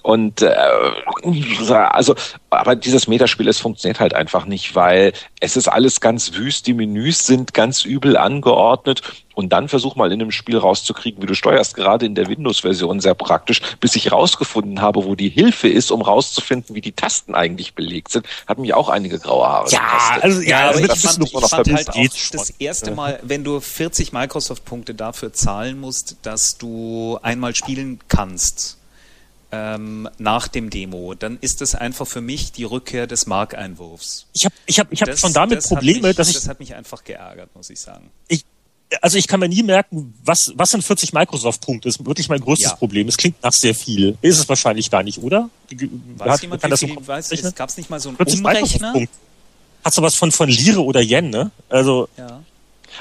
Und äh, also, aber dieses Metaspiel, es funktioniert halt einfach nicht, weil es ist alles ganz wüst, die Menüs sind ganz übel angeordnet und dann versuch mal in einem Spiel rauszukriegen, wie du steuerst, gerade in der Windows-Version sehr praktisch, bis ich rausgefunden habe, wo die Hilfe ist, um rauszufinden, wie die Tasten eigentlich belegt sind, hat mich auch einige graue Haare. Ja, gekostet. also ja, ja aber ich fand, ich fand halt auch das erste Mal, wenn du 40 Microsoft-Punkte dafür zahlen musst, dass du einmal spielen kannst ähm, nach dem Demo, dann ist das einfach für mich die Rückkehr des Markeinwurfs. Ich habe ich hab, ich hab das, schon damit das Probleme, mich, dass ich... Das hat mich einfach geärgert, muss ich sagen. Ich, also ich kann mir nie merken, was, was sind 40 Microsoft-Punkte? Das ist wirklich mein größtes ja. Problem. Es klingt nach sehr viel. Ist es wahrscheinlich gar nicht, oder? Weiß hat, jemand, kann das viel, weiß, es gab es nicht mal so einen Umrechner? Hat sowas von, von Lire oder Yen, ne? Also. Ja.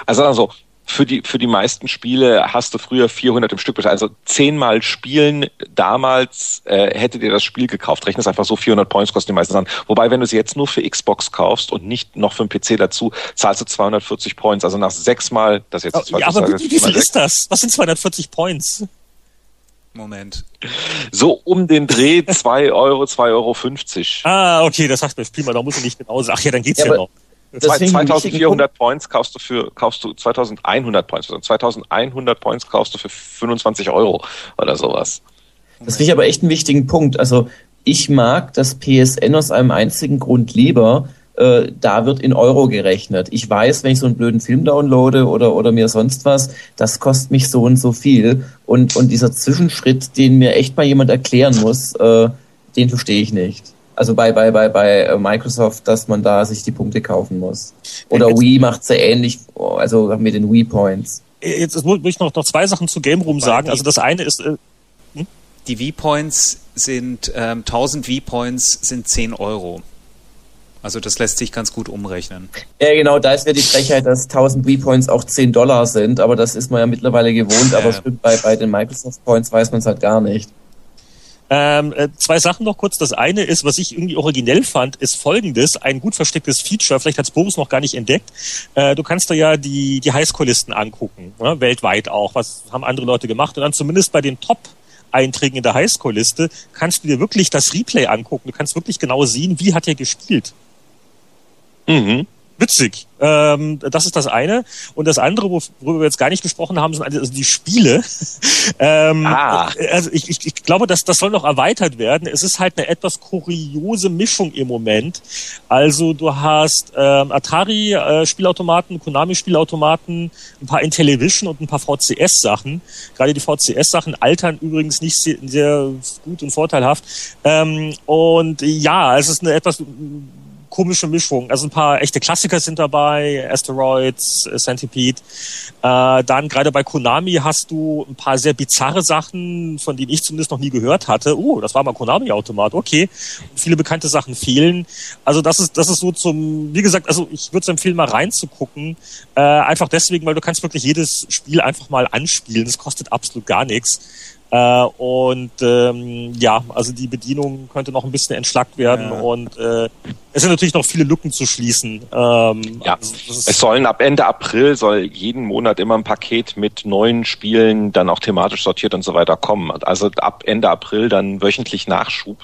Also, also, für die, für die meisten Spiele hast du früher 400 im Stück bezahlt. Also zehnmal spielen damals äh, hätte dir das Spiel gekauft. Rechne es einfach so, 400 Points kosten die meisten Sachen. Wobei, wenn du sie jetzt nur für Xbox kaufst und nicht noch für den PC dazu, zahlst du 240 Points. Also nach sechsmal, das jetzt oh, Ja, aber wie, wie viel ist das? Was sind 240 Points? Moment. So um den Dreh 2 Euro, 2,50 Euro. Ah, okay, das sagt mir prima, da muss ich nicht genau sagen. Ach ja, dann geht's ja, ja noch. 2400 Points kaufst du für, kaufst du 2100 Points, 2100 Points kaufst du für 25 Euro oder sowas. Das finde ich aber echt einen wichtigen Punkt. Also ich mag das PSN aus einem einzigen Grund lieber. Äh, da wird in Euro gerechnet. Ich weiß, wenn ich so einen blöden Film downloade oder, oder mir sonst was, das kostet mich so und so viel. Und, und dieser Zwischenschritt, den mir echt mal jemand erklären muss, äh, den verstehe ich nicht. Also bei, bei, bei, bei äh, Microsoft, dass man da sich die Punkte kaufen muss. Oder jetzt, Wii macht es ja ähnlich, also mit den Wii Points. Jetzt muss ich noch, noch zwei Sachen zu Game Room sagen. Also das eine ist. Äh, hm? Die Wii Points sind, ähm, 1000 Wii Points sind 10 Euro. Also das lässt sich ganz gut umrechnen. Ja, genau, da ist ja die Frechheit, dass 1000 Wii Points auch 10 Dollar sind, aber das ist man ja mittlerweile gewohnt, äh. aber stimmt, bei, bei den Microsoft Points weiß man es halt gar nicht. Ähm, äh, zwei Sachen noch kurz. Das eine ist, was ich irgendwie originell fand, ist folgendes, ein gut verstecktes Feature, vielleicht hat Boris noch gar nicht entdeckt. Äh, du kannst da ja die, die Highscore-Listen angucken, ne? weltweit auch. Was haben andere Leute gemacht? Und dann zumindest bei den Top Einträgen in der Highscore-Liste kannst du dir wirklich das Replay angucken. Du kannst wirklich genau sehen, wie hat er gespielt. Mhm witzig. Ähm, das ist das eine. Und das andere, worüber wir jetzt gar nicht gesprochen haben, sind also die Spiele. ähm, ah. Also ich, ich, ich glaube, dass das soll noch erweitert werden. Es ist halt eine etwas kuriose Mischung im Moment. Also du hast ähm, Atari-Spielautomaten, Konami-Spielautomaten, ein paar Intellivision und ein paar VCS-Sachen. Gerade die VCS-Sachen altern übrigens nicht sehr, sehr gut und vorteilhaft. Ähm, und ja, es ist eine etwas komische Mischung. Also ein paar echte Klassiker sind dabei, Asteroids, äh, Centipede. Äh, dann gerade bei Konami hast du ein paar sehr bizarre Sachen, von denen ich zumindest noch nie gehört hatte. Oh, das war mal Konami-Automat, okay. viele bekannte Sachen fehlen. Also das ist, das ist so zum, wie gesagt, also ich würde es empfehlen, mal reinzugucken. Äh, einfach deswegen, weil du kannst wirklich jedes Spiel einfach mal anspielen. Es kostet absolut gar nichts. Äh, und ähm, ja, also die Bedienung könnte noch ein bisschen entschlackt werden ja. und äh, es sind natürlich noch viele Lücken zu schließen. Ähm, ja, also es sollen ab Ende April soll jeden Monat immer ein Paket mit neuen Spielen dann auch thematisch sortiert und so weiter kommen. Also ab Ende April dann wöchentlich Nachschub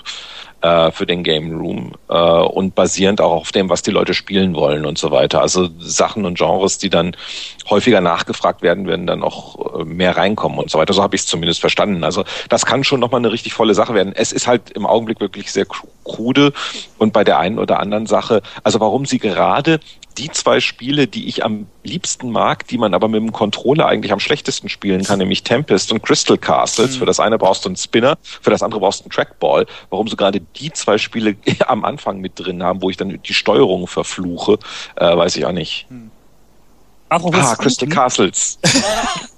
äh, für den Game Room äh, und basierend auch auf dem, was die Leute spielen wollen und so weiter. Also Sachen und Genres, die dann häufiger nachgefragt werden, werden dann auch äh, mehr reinkommen und so weiter. So habe ich es zumindest verstanden. Also das kann schon nochmal eine richtig volle Sache werden. Es ist halt im Augenblick wirklich sehr krude und bei der einen oder anderen Sache, also warum sie gerade die zwei Spiele, die ich am liebsten mag, die man aber mit dem Controller eigentlich am schlechtesten spielen kann, nämlich Tempest und Crystal Castles. Mhm. Für das eine brauchst du einen Spinner, für das andere brauchst du einen Trackball. Warum so gerade die zwei Spiele am Anfang mit drin haben, wo ich dann die Steuerung verfluche, äh, weiß ich auch nicht. Mhm. Apropos ah, Crystal Castles.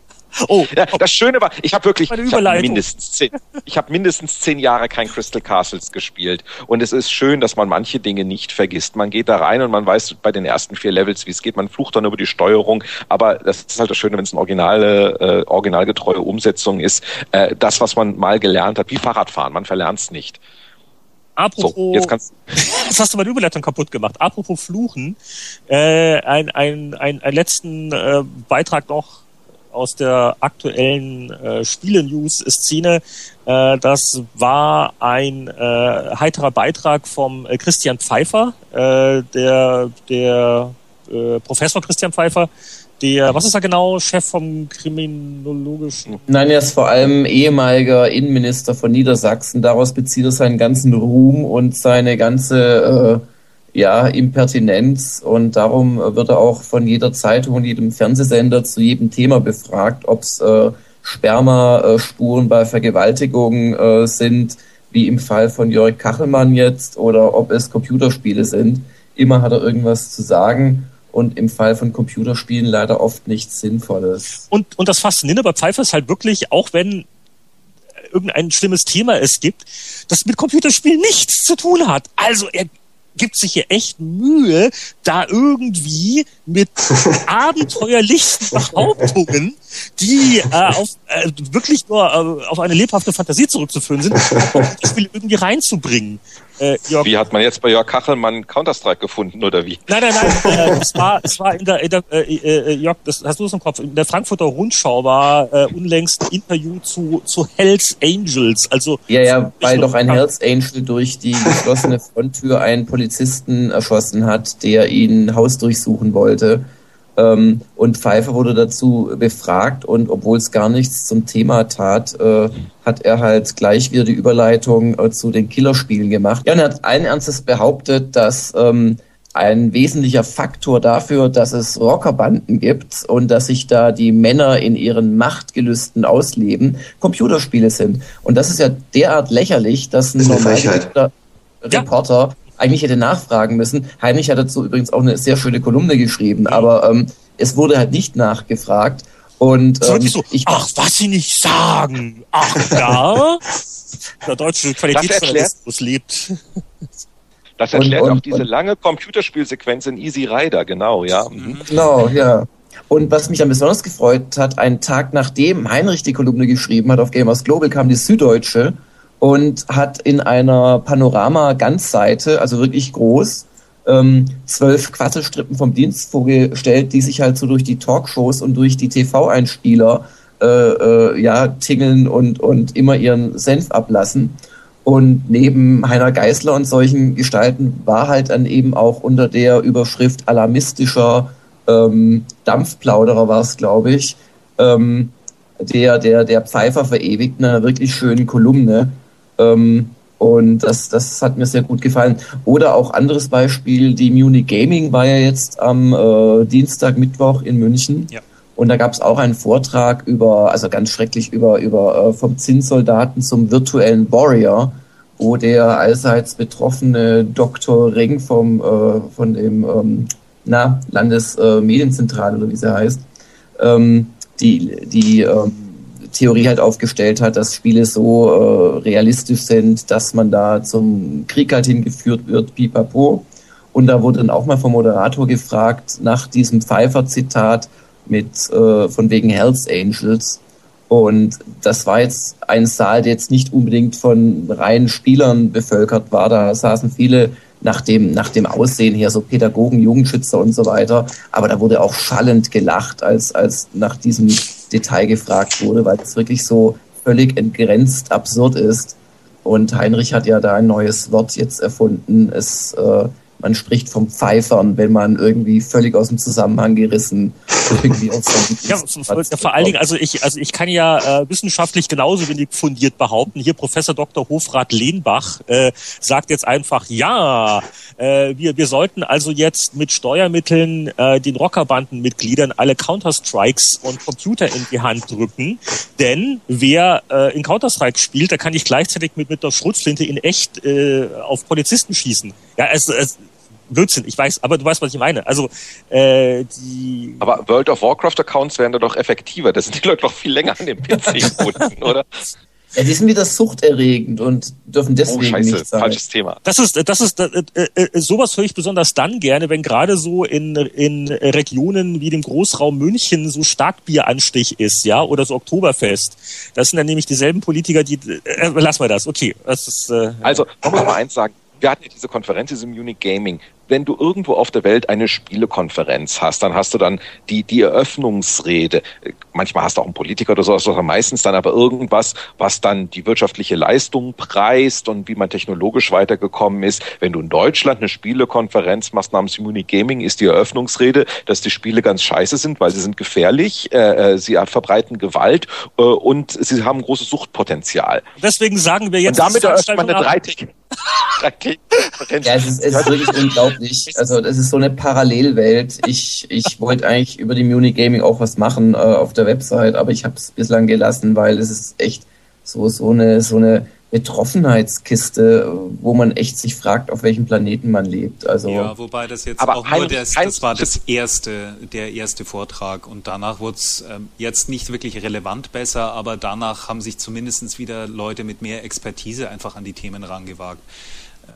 Oh, ja, das Schöne war, ich habe wirklich ich hab mindestens, zehn, ich hab mindestens zehn Jahre kein Crystal Castles gespielt. Und es ist schön, dass man manche Dinge nicht vergisst. Man geht da rein und man weiß bei den ersten vier Levels, wie es geht. Man flucht dann über die Steuerung. Aber das ist halt das Schöne, wenn es eine originale, äh, originalgetreue Umsetzung ist. Äh, das, was man mal gelernt hat, wie Fahrradfahren, man verlernt es nicht. Apropos, so, jetzt, kannst jetzt hast du meine Überleitung kaputt gemacht. Apropos Fluchen, äh, ein, ein, ein, ein letzten äh, Beitrag noch aus der aktuellen äh, Spiele-News-Szene. Äh, das war ein äh, heiterer Beitrag vom äh, Christian Pfeiffer, äh, der, der äh, Professor Christian Pfeiffer, der, was ist er genau, Chef vom Kriminologischen? Nein, er ist vor allem ehemaliger Innenminister von Niedersachsen. Daraus bezieht er seinen ganzen Ruhm und seine ganze äh, ja, Impertinenz und darum wird er auch von jeder Zeitung und jedem Fernsehsender zu jedem Thema befragt, ob es äh, Spermaspuren bei Vergewaltigungen äh, sind, wie im Fall von Jörg Kachelmann jetzt, oder ob es Computerspiele sind. Immer hat er irgendwas zu sagen und im Fall von Computerspielen leider oft nichts Sinnvolles. Und, und das Faszinierende bei Pfeiffer ist halt wirklich, auch wenn irgendein schlimmes Thema es gibt, das mit Computerspielen nichts zu tun hat. Also er gibt sich hier echt Mühe, da irgendwie mit abenteuerlichsten Behauptungen, die äh, auf, äh, wirklich nur äh, auf eine lebhafte Fantasie zurückzuführen sind, das Spiel irgendwie reinzubringen. Äh, Jörg, wie hat man jetzt bei Jörg Kachelmann Counter-Strike gefunden oder wie? Nein, nein, nein. äh, das war, war in der, in der äh, äh, Jörg, das hast du es im Kopf. In der Frankfurter Rundschau war äh, unlängst ein Interview zu, zu Hells Angels. Also ja, ja, weil doch ein Hells Angel durch die geschlossene Fronttür einen Polizisten erschossen hat, der ihn hausdurchsuchen wollte. Ähm, und Pfeiffer wurde dazu befragt und obwohl es gar nichts zum Thema tat, äh, hat er halt gleich wieder die Überleitung äh, zu den Killerspielen gemacht. Ja, und er hat allen Ernstes behauptet, dass ähm, ein wesentlicher Faktor dafür, dass es Rockerbanden gibt und dass sich da die Männer in ihren Machtgelüsten ausleben, Computerspiele sind. Und das ist ja derart lächerlich, dass ein normaler Reporter ja eigentlich hätte nachfragen müssen. Heinrich hat dazu übrigens auch eine sehr schöne Kolumne geschrieben, aber ähm, es wurde halt nicht nachgefragt. Und ähm, so, ich, ach, was sie nicht sagen. Ach ja. Der deutsche Qualitätsjournalismus lebt. Das erklärt und, und, auch diese lange Computerspielsequenz in Easy Rider, genau, ja. Mhm. Genau, ja. Und was mich dann besonders gefreut hat, einen Tag nachdem Heinrich die Kolumne geschrieben hat auf Gamers Global, kam die Süddeutsche und hat in einer Panorama-Ganzseite, also wirklich groß, ähm, zwölf Quasselstrippen vom Dienst vorgestellt, die sich halt so durch die Talkshows und durch die TV-Einspieler äh, äh, ja, tingeln und, und immer ihren Senf ablassen. Und neben Heiner Geißler und solchen Gestalten war halt dann eben auch unter der Überschrift alarmistischer ähm, Dampfplauderer war es, glaube ich, ähm, der, der, der Pfeifer verewigt in einer wirklich schönen Kolumne, ähm, und das, das hat mir sehr gut gefallen. Oder auch anderes Beispiel, die Munich Gaming war ja jetzt am äh, Dienstag, Mittwoch in München. Ja. Und da gab es auch einen Vortrag über, also ganz schrecklich über, über äh, vom Zinssoldaten zum virtuellen Warrior, wo der allseits betroffene Dr. Reng vom, äh, von dem ähm, na, Landesmedienzentrale oder wie sie heißt, ähm, die, die ähm, Theorie halt aufgestellt hat, dass Spiele so äh, realistisch sind, dass man da zum Krieg halt hingeführt wird, pipapo. Und da wurde dann auch mal vom Moderator gefragt nach diesem Pfeiffer-Zitat mit äh, von wegen Hells Angels. Und das war jetzt ein Saal, der jetzt nicht unbedingt von reinen Spielern bevölkert war. Da saßen viele nach dem, nach dem Aussehen her, so Pädagogen, Jugendschützer und so weiter. Aber da wurde auch schallend gelacht, als, als nach diesem Detail gefragt wurde, weil es wirklich so völlig entgrenzt absurd ist. Und Heinrich hat ja da ein neues Wort jetzt erfunden. Es äh, man spricht vom Pfeifern, wenn man irgendwie völlig aus dem Zusammenhang gerissen irgendwie auf ja, vor allen Dingen, also ich, also ich kann ja äh, wissenschaftlich genauso wenig fundiert behaupten. Hier Professor Dr. Hofrat Lehnbach äh, sagt jetzt einfach, ja, äh, wir, wir sollten also jetzt mit Steuermitteln äh, den Rockerbandenmitgliedern alle Counter-Strikes und Computer in die Hand drücken. Denn wer äh, in Counter-Strike spielt, der kann nicht gleichzeitig mit, mit der Schrotflinte in echt äh, auf Polizisten schießen. Ja, es, es Blödsinn, ich weiß, aber du weißt, was ich meine. Also äh, die. Aber World of Warcraft Accounts wären da doch effektiver. Das sind die Leute doch viel länger an dem PC gebunden, oder? Ja, die sind wieder suchterregend und dürfen deswegen oh, Scheiße, nicht sein. falsches Thema. Das ist, das ist, äh, äh, äh, sowas höre ich besonders dann gerne, wenn gerade so in, in Regionen wie dem Großraum München so Starkbieranstich ist, ja, oder so Oktoberfest. Das sind dann nämlich dieselben Politiker, die, äh, lass mal das, okay. Das ist, äh, also, man muss mal eins sagen, wir hatten ja diese Konferenz, diese Munich Gaming. Wenn du irgendwo auf der Welt eine Spielekonferenz hast, dann hast du dann die, die Eröffnungsrede. Manchmal hast du auch einen Politiker oder sowas, meistens dann aber irgendwas, was dann die wirtschaftliche Leistung preist und wie man technologisch weitergekommen ist. Wenn du in Deutschland eine Spielekonferenz machst namens Munich Gaming, ist die Eröffnungsrede, dass die Spiele ganz scheiße sind, weil sie sind gefährlich, äh, äh sie verbreiten Gewalt äh, und sie haben großes Suchtpotenzial. Deswegen sagen wir jetzt. Und damit eröffnet man eine dreitägige ja, es ist, es ist wirklich unglaublich. Also das ist so eine Parallelwelt. Ich, ich wollte eigentlich über die Munich Gaming auch was machen äh, auf der Website, aber ich habe es bislang gelassen, weil es ist echt so, so eine, so eine Betroffenheitskiste, wo man echt sich fragt, auf welchem Planeten man lebt. Also ja, wobei das jetzt aber auch nur das, das war das erste, der erste Vortrag und danach wurde es ähm, jetzt nicht wirklich relevant besser, aber danach haben sich zumindest wieder Leute mit mehr Expertise einfach an die Themen rangewagt.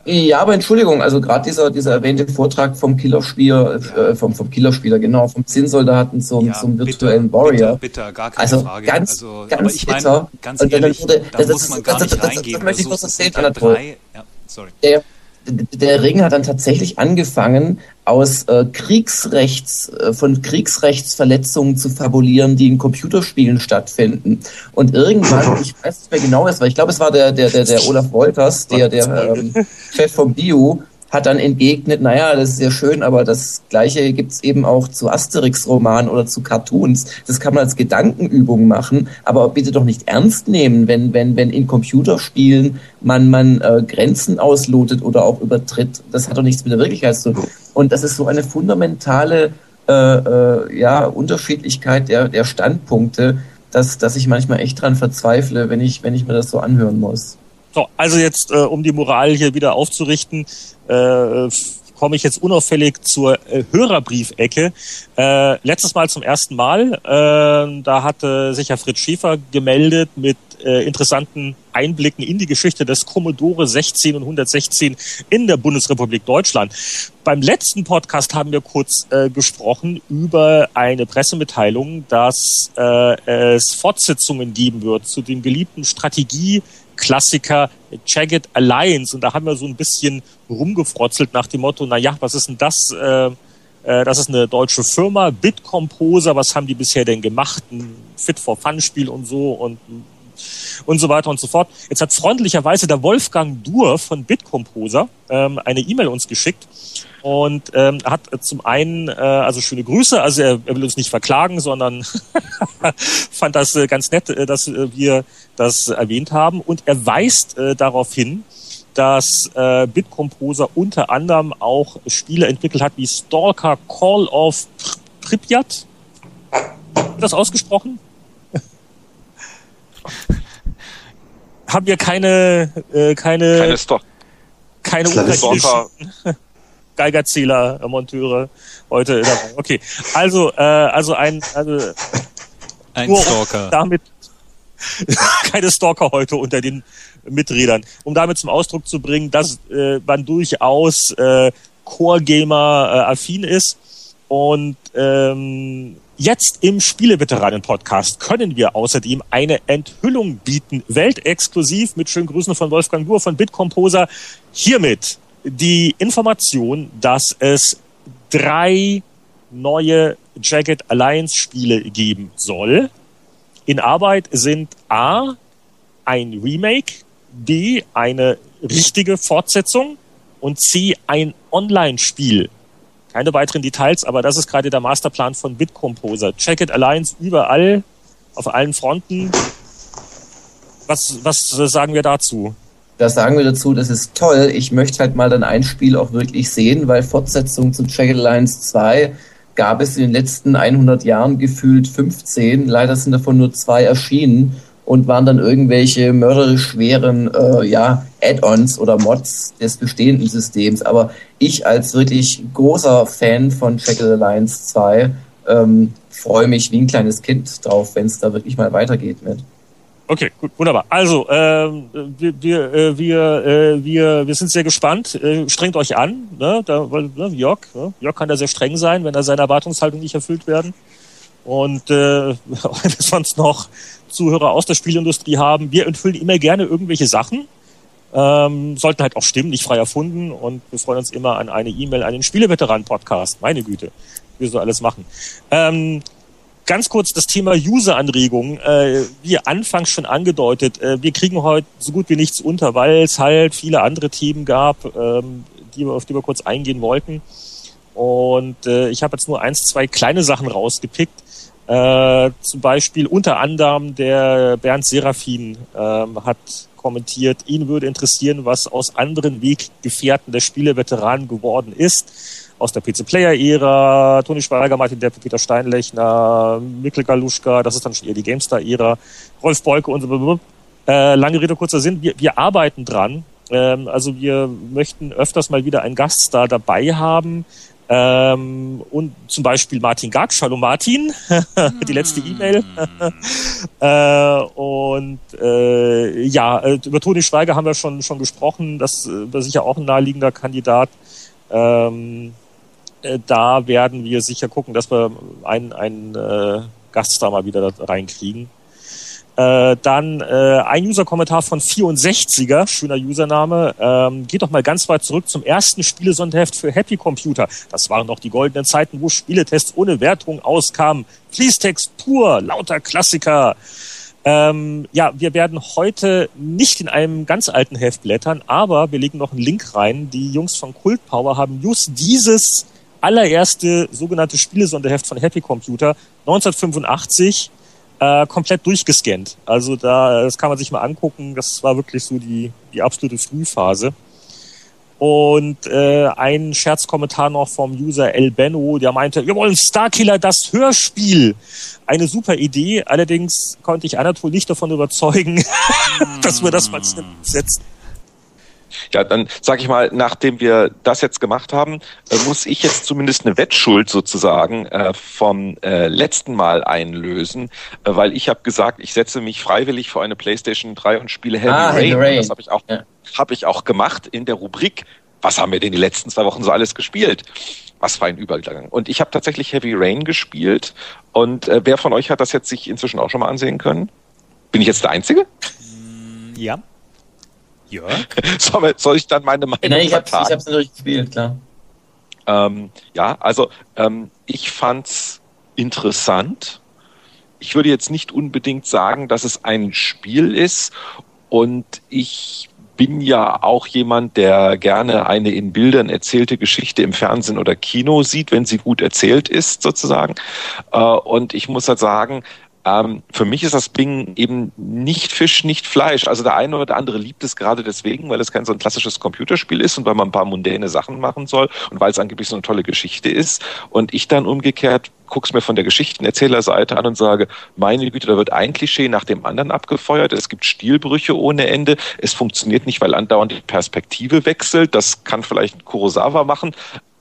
Ja, aber Entschuldigung, also gerade dieser, dieser erwähnte Vortrag vom Killerspieler, ja. äh, vom, vom Killerspieler, genau, vom Zinnsoldaten zum, ja, zum virtuellen bitter, Warrior. Bitter, bitter, gar keine also Frage. Ganz, also, ganz ich bitter. Mein, ganz ehrlich, wurde, da das, muss man gar das, nicht das, reingehen. Das, möchte ich kurz erzählen, Anatol. Ja, sorry. Der, der Ring hat dann tatsächlich angefangen, aus äh, Kriegsrechts, äh, von Kriegsrechtsverletzungen zu fabulieren, die in Computerspielen stattfinden. Und irgendwann, ich weiß nicht mehr genau, was war, ich glaube, es war der, der, der, der Olaf Wolters, der, der ähm, Chef vom Bio, hat dann entgegnet, naja, das ist ja schön, aber das Gleiche gibt's eben auch zu Asterix-Romanen oder zu Cartoons. Das kann man als Gedankenübung machen, aber bitte doch nicht ernst nehmen, wenn, wenn, wenn in Computerspielen man, man äh, Grenzen auslotet oder auch übertritt. Das hat doch nichts mit der Wirklichkeit zu tun. Und das ist so eine fundamentale äh, äh, ja, Unterschiedlichkeit der, der Standpunkte, dass, dass ich manchmal echt dran verzweifle, wenn ich, wenn ich mir das so anhören muss. So, also jetzt, äh, um die Moral hier wieder aufzurichten, äh, komme ich jetzt unauffällig zur äh, Hörerbriefecke. Äh, letztes Mal zum ersten Mal, äh, da hatte sich ja Fritz Schäfer gemeldet mit äh, interessanten Einblicken in die Geschichte des Commodore 16 und 116 in der Bundesrepublik Deutschland. Beim letzten Podcast haben wir kurz äh, gesprochen über eine Pressemitteilung, dass äh, es Fortsetzungen geben wird zu dem geliebten Strategie Klassiker Jagged Alliance. Und da haben wir so ein bisschen rumgefrotzelt nach dem Motto, na ja, was ist denn das? Äh, äh, das ist eine deutsche Firma, Bitcomposer, was haben die bisher denn gemacht? Ein Fit for Fun Spiel und so und und so weiter und so fort. Jetzt hat freundlicherweise der Wolfgang Dur von Bitcomposer ähm, eine E-Mail uns geschickt und ähm, hat zum einen, äh, also schöne Grüße, also er, er will uns nicht verklagen, sondern fand das äh, ganz nett, äh, dass äh, wir das erwähnt haben und er weist äh, darauf hin, dass äh, Bitcomposer unter anderem auch Spiele entwickelt hat wie Stalker Call of Pripyat. Das ausgesprochen? Haben wir keine äh, keine keine, Stock. keine Geigerzähler, äh, Monteure heute dabei. Okay, also äh, also ein also ein Stalker. Damit keine Stalker heute unter den Miträdern, um damit zum Ausdruck zu bringen, dass äh, man durchaus äh, Core-Gamer äh, affin ist und ähm, Jetzt im Spieleveteranen-Podcast können wir außerdem eine Enthüllung bieten, weltexklusiv mit schönen Grüßen von Wolfgang Gur von Bitcomposer. Hiermit die Information, dass es drei neue Jagged Alliance Spiele geben soll. In Arbeit sind A, ein Remake, B, eine richtige Fortsetzung und C, ein Online-Spiel. Keine weiteren Details, aber das ist gerade der Masterplan von Bitcomposer. Jagged Alliance überall, auf allen Fronten. Was, was sagen wir dazu? Da sagen wir dazu, das ist toll. Ich möchte halt mal dann ein Spiel auch wirklich sehen, weil Fortsetzung zu Jagged Alliance 2 gab es in den letzten 100 Jahren gefühlt 15. Leider sind davon nur zwei erschienen. Und waren dann irgendwelche mörderisch schweren äh, ja, Add-ons oder Mods des bestehenden Systems. Aber ich als wirklich großer Fan von Shackle Alliance 2 ähm, freue mich wie ein kleines Kind drauf, wenn es da wirklich mal weitergeht mit. Okay, gut, wunderbar. Also, ähm, wir, wir, äh, wir, äh, wir, wir sind sehr gespannt. Äh, strengt euch an, ne? Da, weil, ne, Jörg, ne? Jörg kann da sehr streng sein, wenn da seine Erwartungshaltung nicht erfüllt werden. Und äh, wenn wir sonst noch Zuhörer aus der Spielindustrie haben, wir enthüllen immer gerne irgendwelche Sachen. Ähm, sollten halt auch stimmen, nicht frei erfunden. Und wir freuen uns immer an eine E-Mail an den Spieleveteran-Podcast. Meine Güte, wie so alles machen. Ähm, ganz kurz das Thema User-Anregungen. Äh, wie anfangs schon angedeutet, äh, wir kriegen heute so gut wie nichts unter, weil es halt viele andere Themen gab, ähm, die wir, auf die wir kurz eingehen wollten. Und äh, ich habe jetzt nur eins, zwei kleine Sachen rausgepickt. Äh, zum Beispiel unter anderem der Bernd Serafin ähm, hat kommentiert, ihn würde interessieren, was aus anderen Weggefährten der Spieleveteranen geworden ist. Aus der PC-Player-Ära, Toni Schweiger, Martin Depp, Peter Steinlechner, Mikkel Galuschka, das ist dann schon eher die GameStar-Ära, Rolf Beuke und so. Äh, lange Rede, kurzer Sinn, wir, wir arbeiten dran. Ähm, also wir möchten öfters mal wieder einen Gaststar dabei haben, ähm, und zum Beispiel Martin Gagsch, hallo Martin, die letzte hm. E-Mail. äh, und äh, ja, äh, über Toni Schweiger haben wir schon, schon gesprochen, das äh, war sicher auch ein naheliegender Kandidat. Ähm, äh, da werden wir sicher gucken, dass wir einen, einen äh, Gaststar mal wieder da reinkriegen. Äh, dann äh, ein User-Kommentar von 64er, schöner Username. Ähm, geht doch mal ganz weit zurück zum ersten Spielesonderheft für Happy Computer. Das waren noch die goldenen Zeiten, wo Spieletests ohne Wertung auskamen. Fließtext pur, lauter Klassiker. Ähm, ja, wir werden heute nicht in einem ganz alten Heft blättern, aber wir legen noch einen Link rein. Die Jungs von Cult Power haben just dieses allererste sogenannte Spielesonderheft von Happy Computer 1985 äh, komplett durchgescannt. Also da, das kann man sich mal angucken. Das war wirklich so die, die absolute Frühphase. Und äh, ein Scherzkommentar noch vom User El Benno, der meinte, wir wollen Starkiller das Hörspiel. Eine super Idee. Allerdings konnte ich Anatol nicht davon überzeugen, dass wir das mal setzen. Ja, dann sage ich mal, nachdem wir das jetzt gemacht haben, äh, muss ich jetzt zumindest eine Wettschuld sozusagen äh, vom äh, letzten Mal einlösen, äh, weil ich habe gesagt, ich setze mich freiwillig vor eine PlayStation 3 und spiele Heavy ah, Rain. Rain. Das habe ich auch ja. habe ich auch gemacht in der Rubrik. Was haben wir denn die letzten zwei Wochen so alles gespielt? Was für ein Übergang. Und ich habe tatsächlich Heavy Rain gespielt. Und äh, wer von euch hat das jetzt sich inzwischen auch schon mal ansehen können? Bin ich jetzt der Einzige? Ja. Jörg? soll, soll ich dann meine Meinung Nein, ich habe es natürlich gespielt, klar. Ähm, ja, also ähm, ich fand's interessant. Ich würde jetzt nicht unbedingt sagen, dass es ein Spiel ist und ich bin ja auch jemand, der gerne eine in Bildern erzählte Geschichte im Fernsehen oder Kino sieht, wenn sie gut erzählt ist, sozusagen. Äh, und ich muss halt sagen, ähm, für mich ist das Bing eben nicht Fisch, nicht Fleisch. Also der eine oder andere liebt es gerade deswegen, weil es kein so ein klassisches Computerspiel ist und weil man ein paar mundäne Sachen machen soll und weil es angeblich so eine tolle Geschichte ist. Und ich dann umgekehrt guck's mir von der Geschichtenerzählerseite an und sage, meine Güte, da wird ein Klischee nach dem anderen abgefeuert. Es gibt Stilbrüche ohne Ende. Es funktioniert nicht, weil andauernd die Perspektive wechselt. Das kann vielleicht Kurosawa machen,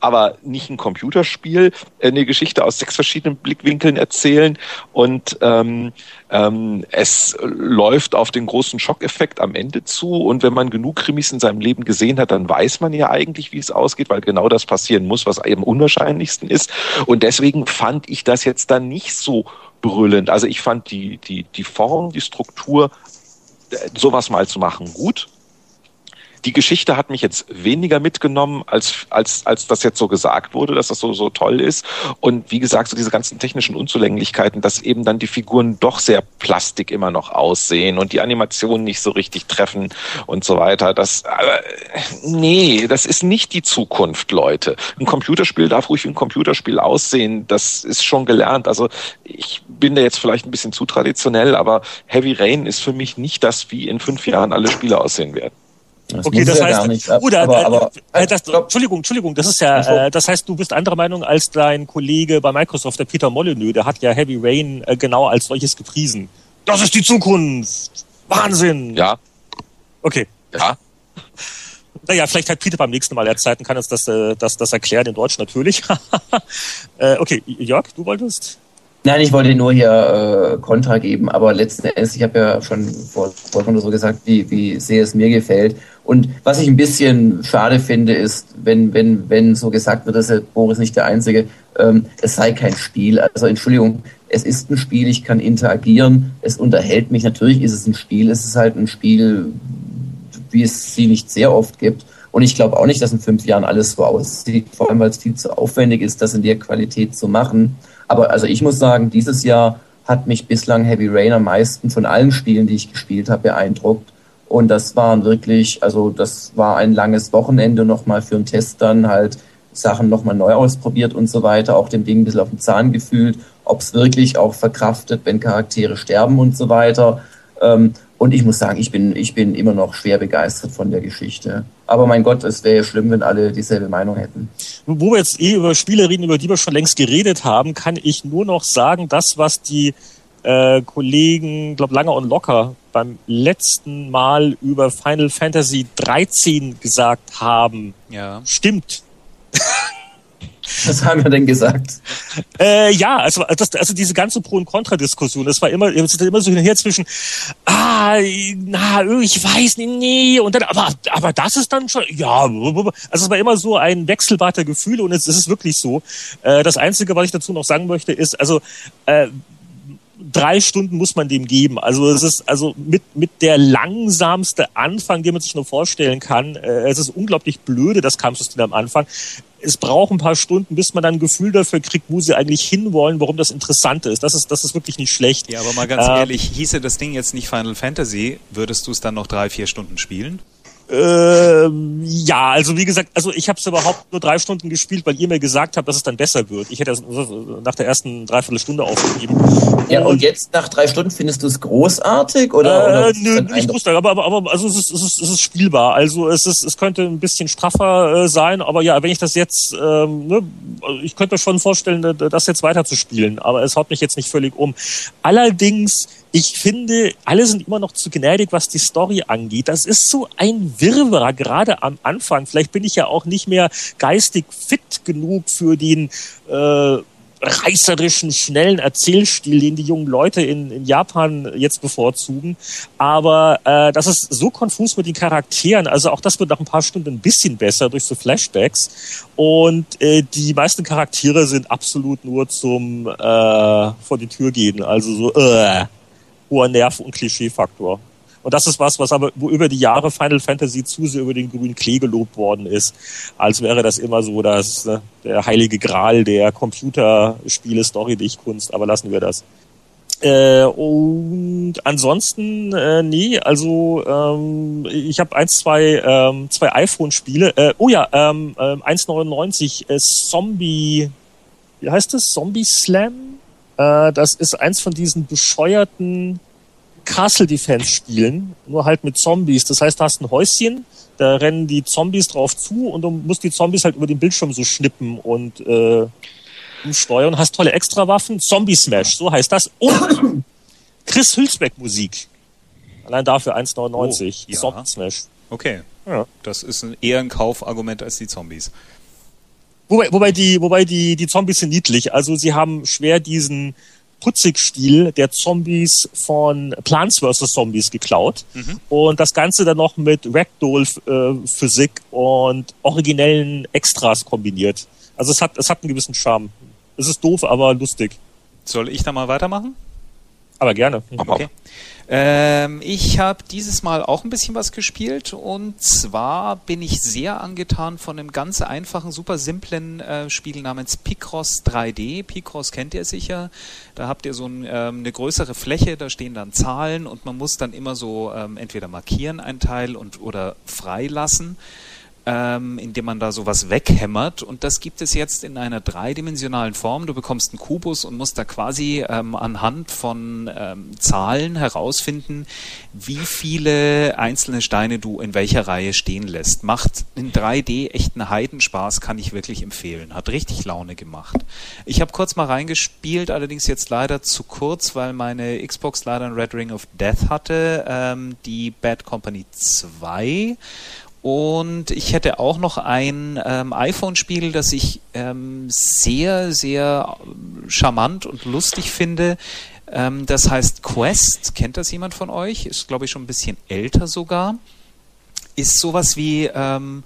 aber nicht ein Computerspiel, äh, eine Geschichte aus sechs verschiedenen Blickwinkeln erzählen. Und ähm, ähm, es läuft auf den großen Schockeffekt am Ende zu. Und wenn man genug Krimis in seinem Leben gesehen hat, dann weiß man ja eigentlich, wie es ausgeht, weil genau das passieren muss, was eben unwahrscheinlichsten ist. Und deswegen fand ich das jetzt dann nicht so brüllend. Also ich fand die, die, die Form, die Struktur, äh, sowas mal zu machen, gut die Geschichte hat mich jetzt weniger mitgenommen, als, als, als das jetzt so gesagt wurde, dass das so, so toll ist. Und wie gesagt, so diese ganzen technischen Unzulänglichkeiten, dass eben dann die Figuren doch sehr plastik immer noch aussehen und die Animationen nicht so richtig treffen und so weiter. Das, äh, nee, das ist nicht die Zukunft, Leute. Ein Computerspiel darf ruhig wie ein Computerspiel aussehen. Das ist schon gelernt. Also ich bin da jetzt vielleicht ein bisschen zu traditionell, aber Heavy Rain ist für mich nicht das, wie in fünf Jahren alle Spiele aussehen werden. Das okay, das heißt, nicht, oder, aber, aber, äh, das, Entschuldigung, Entschuldigung, das ist ja, äh, das heißt, du bist anderer Meinung als dein Kollege bei Microsoft, der Peter Molyneux, der hat ja Heavy Rain äh, genau als solches gepriesen. Das ist die Zukunft. Wahnsinn. Ja. Okay. Ja. Naja, vielleicht hat Peter beim nächsten Mal Zeit und kann uns das, äh, das, das erklären in Deutsch natürlich. äh, okay, Jörg, du wolltest? Nein, ich wollte nur hier äh, Kontra geben, aber letzten Endes, ich habe ja schon vor, vorhin so gesagt, wie, wie sehr es mir gefällt. Und was ich ein bisschen schade finde, ist, wenn, wenn, wenn so gesagt wird, dass Boris nicht der Einzige, ähm, es sei kein Spiel. Also Entschuldigung, es ist ein Spiel, ich kann interagieren, es unterhält mich. Natürlich ist es ein Spiel, es ist halt ein Spiel, wie es sie nicht sehr oft gibt. Und ich glaube auch nicht, dass in fünf Jahren alles so aussieht, vor allem weil es viel zu aufwendig ist, das in der Qualität zu machen. Aber also ich muss sagen, dieses Jahr hat mich bislang Heavy Rain am meisten von allen Spielen, die ich gespielt habe, beeindruckt. Und das waren wirklich, also das war ein langes Wochenende nochmal für einen Test dann halt Sachen nochmal neu ausprobiert und so weiter, auch dem Ding ein bisschen auf den Zahn gefühlt, ob es wirklich auch verkraftet, wenn Charaktere sterben und so weiter. Ähm, und ich muss sagen, ich bin, ich bin immer noch schwer begeistert von der Geschichte. Aber mein Gott, es wäre ja schlimm, wenn alle dieselbe Meinung hätten. Wo wir jetzt eh über Spiele reden, über die wir schon längst geredet haben, kann ich nur noch sagen, das, was die äh, Kollegen, glaube Langer und Locker beim letzten Mal über Final Fantasy 13 gesagt haben, ja. stimmt. Was haben wir denn gesagt? Äh, ja, also, das, also diese ganze Pro- und Kontra-Diskussion, das war immer, es immer so hin und her zwischen, ah, na, ich weiß nicht, nee, und dann, aber, aber das ist dann schon, ja, also es war immer so ein Wechselbad der Gefühle und es ist wirklich so. Äh, das Einzige, was ich dazu noch sagen möchte, ist, also, äh, drei Stunden muss man dem geben. Also es ist also mit, mit der langsamste Anfang, den man sich nur vorstellen kann. Äh, es ist unglaublich blöde, das Kampfsystem am Anfang es braucht ein paar Stunden, bis man dann ein Gefühl dafür kriegt, wo sie eigentlich hinwollen, warum das interessant ist. Das ist, das ist wirklich nicht schlecht. Ja, aber mal ganz ähm, ehrlich, hieße das Ding jetzt nicht Final Fantasy, würdest du es dann noch drei, vier Stunden spielen? Ähm, ja, also wie gesagt, also ich habe es überhaupt nur drei Stunden gespielt, weil ihr mir gesagt habt, dass es dann besser wird. Ich hätte es nach der ersten Dreiviertelstunde aufgegeben. Ja, und, und jetzt nach drei Stunden findest du es großartig oder? Äh, oder nö, nicht großartig, aber, aber, aber also es ist, es, ist, es ist spielbar. Also es ist, es könnte ein bisschen straffer äh, sein, aber ja, wenn ich das jetzt, ähm, ne, ich könnte mir schon vorstellen, das jetzt weiter zu spielen, aber es haut mich jetzt nicht völlig um. Allerdings ich finde, alle sind immer noch zu gnädig, was die Story angeht. Das ist so ein Wirrwarr, gerade am Anfang. Vielleicht bin ich ja auch nicht mehr geistig fit genug für den äh, reißerischen, schnellen Erzählstil, den die jungen Leute in, in Japan jetzt bevorzugen. Aber äh, das ist so konfus mit den Charakteren. Also auch das wird nach ein paar Stunden ein bisschen besser durch so Flashbacks. Und äh, die meisten Charaktere sind absolut nur zum äh, vor die Tür gehen. Also so, äh, hoher Nerv- und Klischeefaktor. Und das ist was, was aber wo über die Jahre Final Fantasy zu sehr über den grünen Klee gelobt worden ist, als wäre das immer so dass ne, der heilige Gral der Computerspiele Story-Dichtkunst. Aber lassen wir das. Äh, und ansonsten, äh, nee, also ähm, ich habe eins, zwei, ähm, zwei iPhone-Spiele. Äh, oh ja, ähm, äh, 1,99 äh, Zombie, wie heißt das? Zombie Slam? Äh, das ist eins von diesen bescheuerten Castle Defense Spielen, nur halt mit Zombies. Das heißt, du hast ein Häuschen, da rennen die Zombies drauf zu und du musst die Zombies halt über den Bildschirm so schnippen und äh, umsteuern. Hast tolle Extrawaffen. Zombie Smash, so heißt das. Und Chris Hülsbeck Musik. Allein dafür 1,99. Oh, ja. Zombie Smash. Okay. Ja. Das ist ein, eher ein Kaufargument als die Zombies. Wobei, wobei die, wobei die, die Zombies sind niedlich. Also sie haben schwer diesen Putzig-Stil der Zombies von Plants vs. Zombies geklaut. Mhm. Und das Ganze dann noch mit Ragdoll-Physik und originellen Extras kombiniert. Also es hat, es hat einen gewissen Charme. Es ist doof, aber lustig. Soll ich da mal weitermachen? Aber gerne. Okay. Ähm, ich habe dieses Mal auch ein bisschen was gespielt und zwar bin ich sehr angetan von einem ganz einfachen, super simplen äh, Spiel namens Picross 3D. Picross kennt ihr sicher. Da habt ihr so ein, ähm, eine größere Fläche, da stehen dann Zahlen und man muss dann immer so ähm, entweder markieren ein Teil und oder freilassen. Ähm, indem man da sowas weghämmert. Und das gibt es jetzt in einer dreidimensionalen Form. Du bekommst einen Kubus und musst da quasi ähm, anhand von ähm, Zahlen herausfinden, wie viele einzelne Steine du in welcher Reihe stehen lässt. Macht in 3D echt einen Heidenspaß, kann ich wirklich empfehlen. Hat richtig Laune gemacht. Ich habe kurz mal reingespielt, allerdings jetzt leider zu kurz, weil meine Xbox leider ein Red Ring of Death hatte, ähm, die Bad Company 2 und ich hätte auch noch ein ähm, iPhone-Spiel, das ich ähm, sehr, sehr charmant und lustig finde. Ähm, das heißt Quest. Kennt das jemand von euch? Ist, glaube ich, schon ein bisschen älter sogar. Ist sowas wie ähm,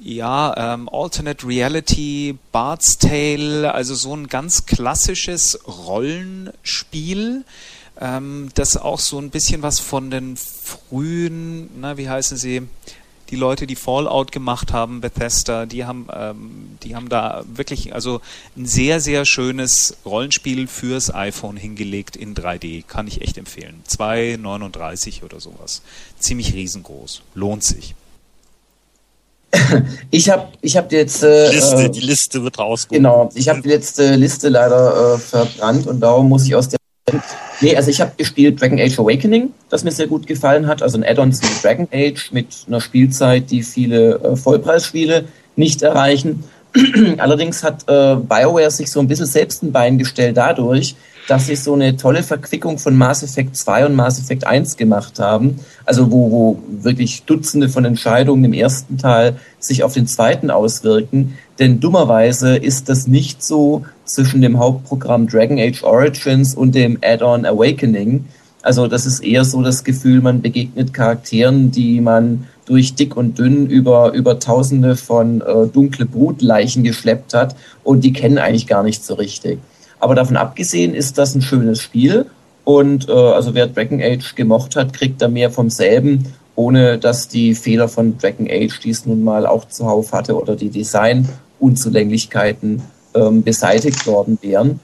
ja, ähm, Alternate Reality, Bard's Tale, also so ein ganz klassisches Rollenspiel, ähm, das auch so ein bisschen was von den frühen, na, wie heißen sie, die Leute, die Fallout gemacht haben, Bethesda, die haben, ähm, die haben da wirklich also ein sehr, sehr schönes Rollenspiel fürs iPhone hingelegt in 3D. Kann ich echt empfehlen. 2,39 oder sowas. Ziemlich riesengroß. Lohnt sich. Ich habe ich hab jetzt. Äh, Liste, äh, die Liste wird rausgeholt. Genau, ich habe die letzte Liste leider äh, verbrannt und darum muss ich aus der Nee, also ich habe gespielt Dragon Age Awakening, das mir sehr gut gefallen hat. Also ein Add-on zu Dragon Age mit einer Spielzeit, die viele äh, Vollpreisspiele nicht erreichen. Allerdings hat äh, BioWare sich so ein bisschen selbst ein Bein gestellt dadurch, dass sie so eine tolle Verquickung von Mass Effect 2 und Mass Effect 1 gemacht haben. Also wo, wo wirklich Dutzende von Entscheidungen im ersten Teil sich auf den zweiten auswirken. Denn dummerweise ist das nicht so zwischen dem Hauptprogramm Dragon Age Origins und dem Add-on Awakening. Also das ist eher so das Gefühl, man begegnet Charakteren, die man durch dick und dünn über, über tausende von äh, dunkle Brutleichen geschleppt hat und die kennen eigentlich gar nicht so richtig. Aber davon abgesehen ist das ein schönes Spiel und äh, also wer Dragon Age gemocht hat, kriegt da mehr vom selben, ohne dass die Fehler von Dragon Age, die es nun mal auch zuhauf hatte, oder die Design-Unzulänglichkeiten ähm, beseitigt worden wären.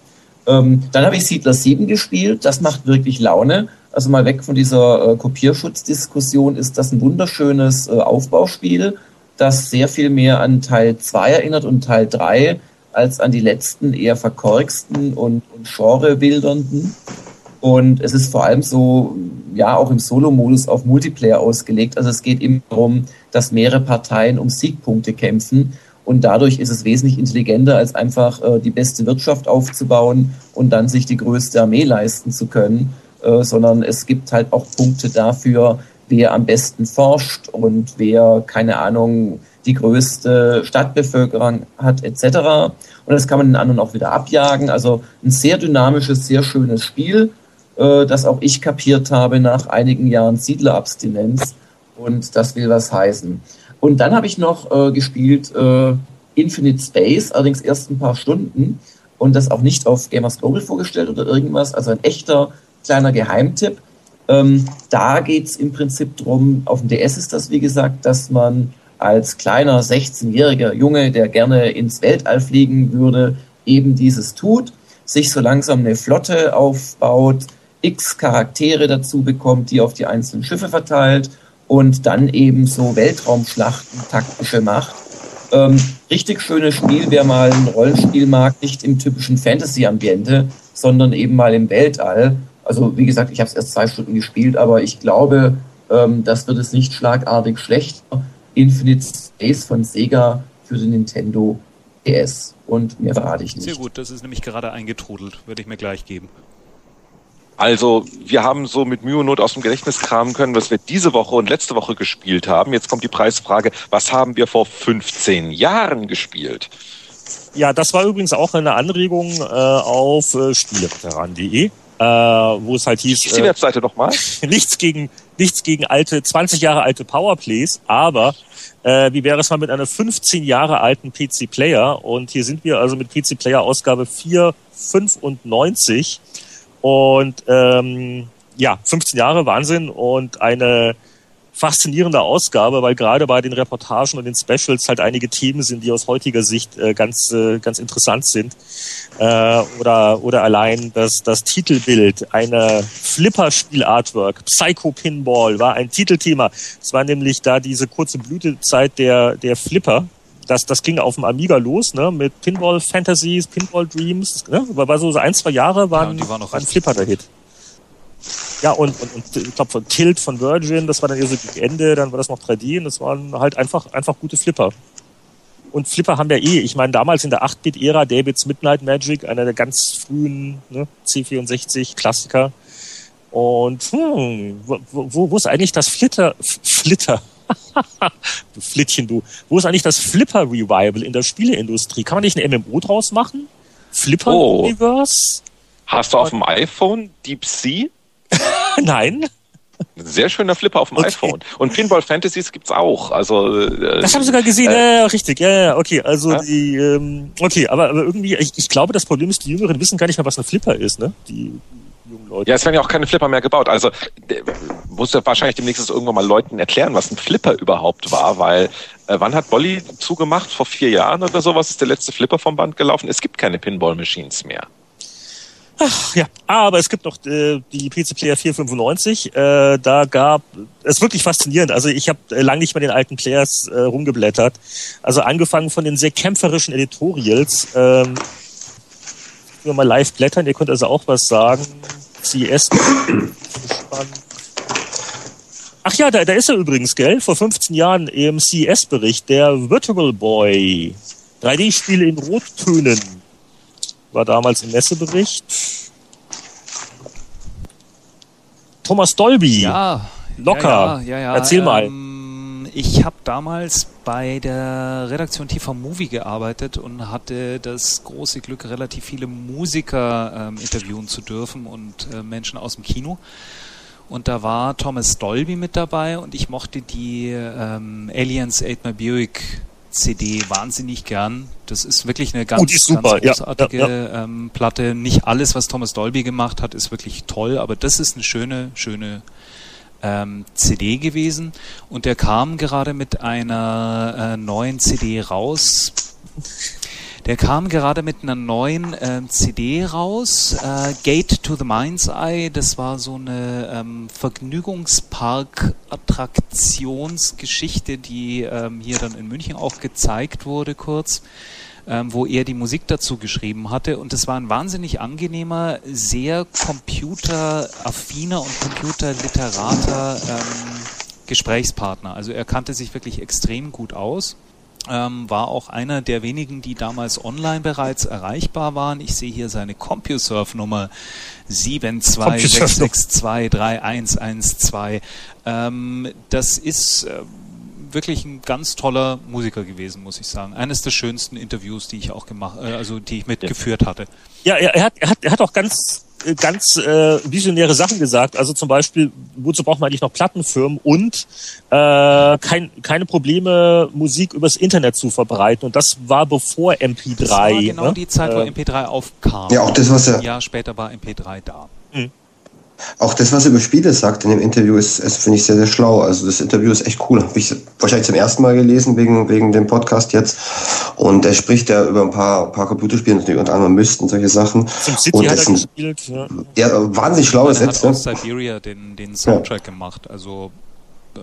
Ähm, dann habe ich Siedler 7 gespielt, das macht wirklich Laune. Also mal weg von dieser äh, Kopierschutzdiskussion ist das ein wunderschönes äh, Aufbauspiel, das sehr viel mehr an Teil 2 erinnert und Teil 3 als an die letzten eher verkorksten und, und genrewildernden. Und es ist vor allem so, ja, auch im Solo-Modus auf Multiplayer ausgelegt. Also es geht eben darum, dass mehrere Parteien um Siegpunkte kämpfen. Und dadurch ist es wesentlich intelligenter, als einfach äh, die beste Wirtschaft aufzubauen und dann sich die größte Armee leisten zu können, äh, sondern es gibt halt auch Punkte dafür, wer am besten forscht und wer, keine Ahnung, die größte Stadtbevölkerung hat etc. Und das kann man den anderen auch wieder abjagen. Also ein sehr dynamisches, sehr schönes Spiel, äh, das auch ich kapiert habe nach einigen Jahren Siedlerabstinenz. Und das will was heißen. Und dann habe ich noch äh, gespielt äh, Infinite Space, allerdings erst ein paar Stunden und das auch nicht auf Gamers Global vorgestellt oder irgendwas. Also ein echter kleiner Geheimtipp. Ähm, da geht es im Prinzip drum, auf dem DS ist das wie gesagt, dass man als kleiner 16-jähriger Junge, der gerne ins Weltall fliegen würde, eben dieses tut, sich so langsam eine Flotte aufbaut, x Charaktere dazu bekommt, die auf die einzelnen Schiffe verteilt und dann eben so Weltraumschlachten taktische macht. Ähm, richtig schönes Spiel, wer mal ein Rollenspiel mag, nicht im typischen Fantasy-Ambiente, sondern eben mal im Weltall. Also wie gesagt, ich habe es erst zwei Stunden gespielt, aber ich glaube, ähm, das wird es nicht schlagartig schlechter. Infinite Space von Sega für den Nintendo DS. Und mehr verrate ich nicht. Sehr gut, das ist nämlich gerade eingetrudelt. Würde ich mir gleich geben. Also, wir haben so mit Mühe und Not aus dem Gedächtnis kramen können, was wir diese Woche und letzte Woche gespielt haben. Jetzt kommt die Preisfrage, was haben wir vor 15 Jahren gespielt? Ja, das war übrigens auch eine Anregung äh, auf äh, spieleveteran.de, äh, wo es halt hieß. Ist die äh, Webseite nochmal? nichts gegen nichts gegen alte, 20 Jahre alte Powerplays, aber äh, wie wäre es mal mit einer 15 Jahre alten PC Player? Und hier sind wir also mit PC Player Ausgabe 495 und ähm, ja, 15 Jahre, Wahnsinn und eine faszinierende Ausgabe, weil gerade bei den Reportagen und den Specials halt einige Themen sind, die aus heutiger Sicht äh, ganz, äh, ganz interessant sind. Äh, oder, oder allein das, das Titelbild einer Flipper-Spiel-Artwork, Psycho Pinball, war ein Titelthema. Es war nämlich da diese kurze Blütezeit der, der Flipper. Das, das ging auf dem Amiga los, ne, mit Pinball Fantasies, Pinball Dreams, ne, war so ein, zwei Jahre waren, ja, war ein Flipper der Hit. Ja, und, und, und ich glaube von Tilt von Virgin, das war dann eher so gegen Ende, dann war das noch 3D und das waren halt einfach, einfach gute Flipper. Und Flipper haben ja eh, ich meine, damals in der 8-Bit-Ära Davids Midnight Magic, einer der ganz frühen ne, C64-Klassiker. Und hm, wo, wo, wo ist eigentlich das Flitter, Flitter? du Flittchen, du. Wo ist eigentlich das Flipper-Revival in der Spieleindustrie? Kann man nicht ein MMO draus machen? Flipper-Universe? Oh. Hast du auf dem iPhone Deep Sea? Nein. Ein sehr schöner Flipper auf dem okay. iPhone. Und Pinball Fantasies gibt's auch. Also äh, das habe ich sogar gesehen. Äh, ja, richtig. Ja, ja, okay. Also ja? die, ähm, okay, aber, aber irgendwie, ich, ich glaube, das Problem ist, die Jüngeren wissen gar nicht mehr, was ein Flipper ist, ne? Die jungen Leute. Ja, es werden ja auch keine Flipper mehr gebaut. Also muss ja wahrscheinlich demnächst irgendwann mal Leuten erklären, was ein Flipper überhaupt war, weil äh, wann hat Bolly zugemacht? Vor vier Jahren oder so? Was ist der letzte Flipper vom Band gelaufen? Es gibt keine Pinball Machines mehr. Ach, ja, aber es gibt noch äh, die PC Player 495. Äh, da gab es wirklich faszinierend. Also ich habe äh, lange nicht mehr den alten Players äh, rumgeblättert. Also angefangen von den sehr kämpferischen Editorials. Ähm, wir mal live blättern. Ihr könnt also auch was sagen. CS. Ach ja, da, da ist er übrigens, gell? Vor 15 Jahren im CES-Bericht, der Virtual Boy. 3D-Spiele in Rottönen war damals im Messebericht. Thomas Dolby. Ja. Locker. Ja, ja, ja, Erzähl mal. Ähm, ich habe damals bei der Redaktion TV Movie gearbeitet und hatte das große Glück, relativ viele Musiker ähm, interviewen zu dürfen und äh, Menschen aus dem Kino. Und da war Thomas Dolby mit dabei und ich mochte die ähm, Aliens Ate My Buick CD wahnsinnig gern. Das ist wirklich eine ganz, oh, ganz großartige ja, ja, ja. Ähm, Platte. Nicht alles, was Thomas Dolby gemacht hat, ist wirklich toll, aber das ist eine schöne, schöne ähm, CD gewesen. Und der kam gerade mit einer äh, neuen CD raus. Der kam gerade mit einer neuen ähm, CD raus, äh, Gate to the Mind's Eye. Das war so eine ähm, Vergnügungspark-Attraktionsgeschichte, die ähm, hier dann in München auch gezeigt wurde kurz, ähm, wo er die Musik dazu geschrieben hatte. Und es war ein wahnsinnig angenehmer, sehr computeraffiner und computerliterater ähm, Gesprächspartner. Also er kannte sich wirklich extrem gut aus ähm, war auch einer der wenigen, die damals online bereits erreichbar waren. Ich sehe hier seine CompuServe-Nummer 726623112. Ähm, das ist äh, wirklich ein ganz toller Musiker gewesen, muss ich sagen. Eines der schönsten Interviews, die ich auch gemacht, äh, also die ich mitgeführt hatte. Ja, er hat, er hat, er hat auch ganz ganz äh, visionäre Sachen gesagt. Also zum Beispiel, wozu braucht man eigentlich noch Plattenfirmen und äh, kein, keine Probleme, Musik übers Internet zu verbreiten. Und das war bevor MP3. Das war genau ne? die Zeit, wo äh, MP3 aufkam. Ja, auch das, was er. Ein Jahr später war MP3 da. Mhm. Auch das, was er über Spiele sagt in dem Interview, ist, ist finde ich sehr, sehr schlau. Also das Interview ist echt cool. Habe ich wahrscheinlich zum ersten Mal gelesen wegen, wegen dem Podcast jetzt. Und er spricht ja über ein paar, paar Computerspiele, natürlich unter anderem Myst und solche Sachen. Zum City und hat er gespielt, ja. ja. wahnsinnig schlaues Sätze. Er hat aus Siberia den, den Soundtrack ja. gemacht. Also äh,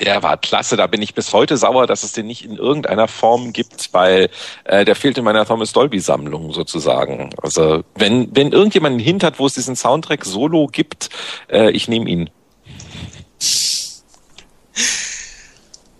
der war klasse, da bin ich bis heute sauer, dass es den nicht in irgendeiner Form gibt, weil äh, der fehlt in meiner Thomas Dolby Sammlung sozusagen. Also wenn wenn irgendjemand einen Hint hat, wo es diesen Soundtrack Solo gibt, äh, ich nehme ihn.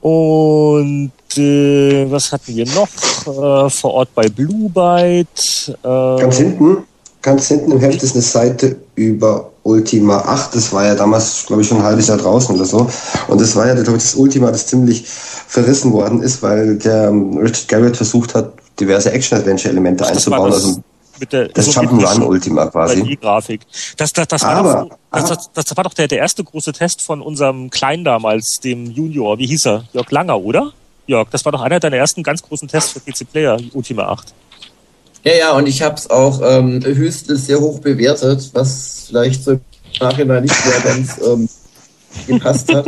Und äh, was hatten wir noch äh, vor Ort bei Blue Byte? Äh, Ganz hinten, ganz hinten im Heft ist eine Seite über Ultima 8. Das war ja damals, glaube ich, schon ein halbes Jahr draußen oder so. Und das war ja, glaube ich, das Ultima, das ziemlich verrissen worden ist, weil der ähm, Richard Garrett versucht hat, diverse Action-Adventure-Elemente einzubauen. Das also mit der das so Jump'n'Run Ultima quasi. Grafik. Das, das, das, war aber, doch, das, das, das, war doch der, der erste große Test von unserem Kleinen damals, dem Junior. Wie hieß er? Jörg Langer, oder? Jörg, das war doch einer deiner ersten ganz großen Tests für PC Player, Ultima 8. Ja, ja, und ich habe es auch ähm, höchstens sehr hoch bewertet, was vielleicht so im Nachhinein nicht mehr ganz ähm, gepasst hat.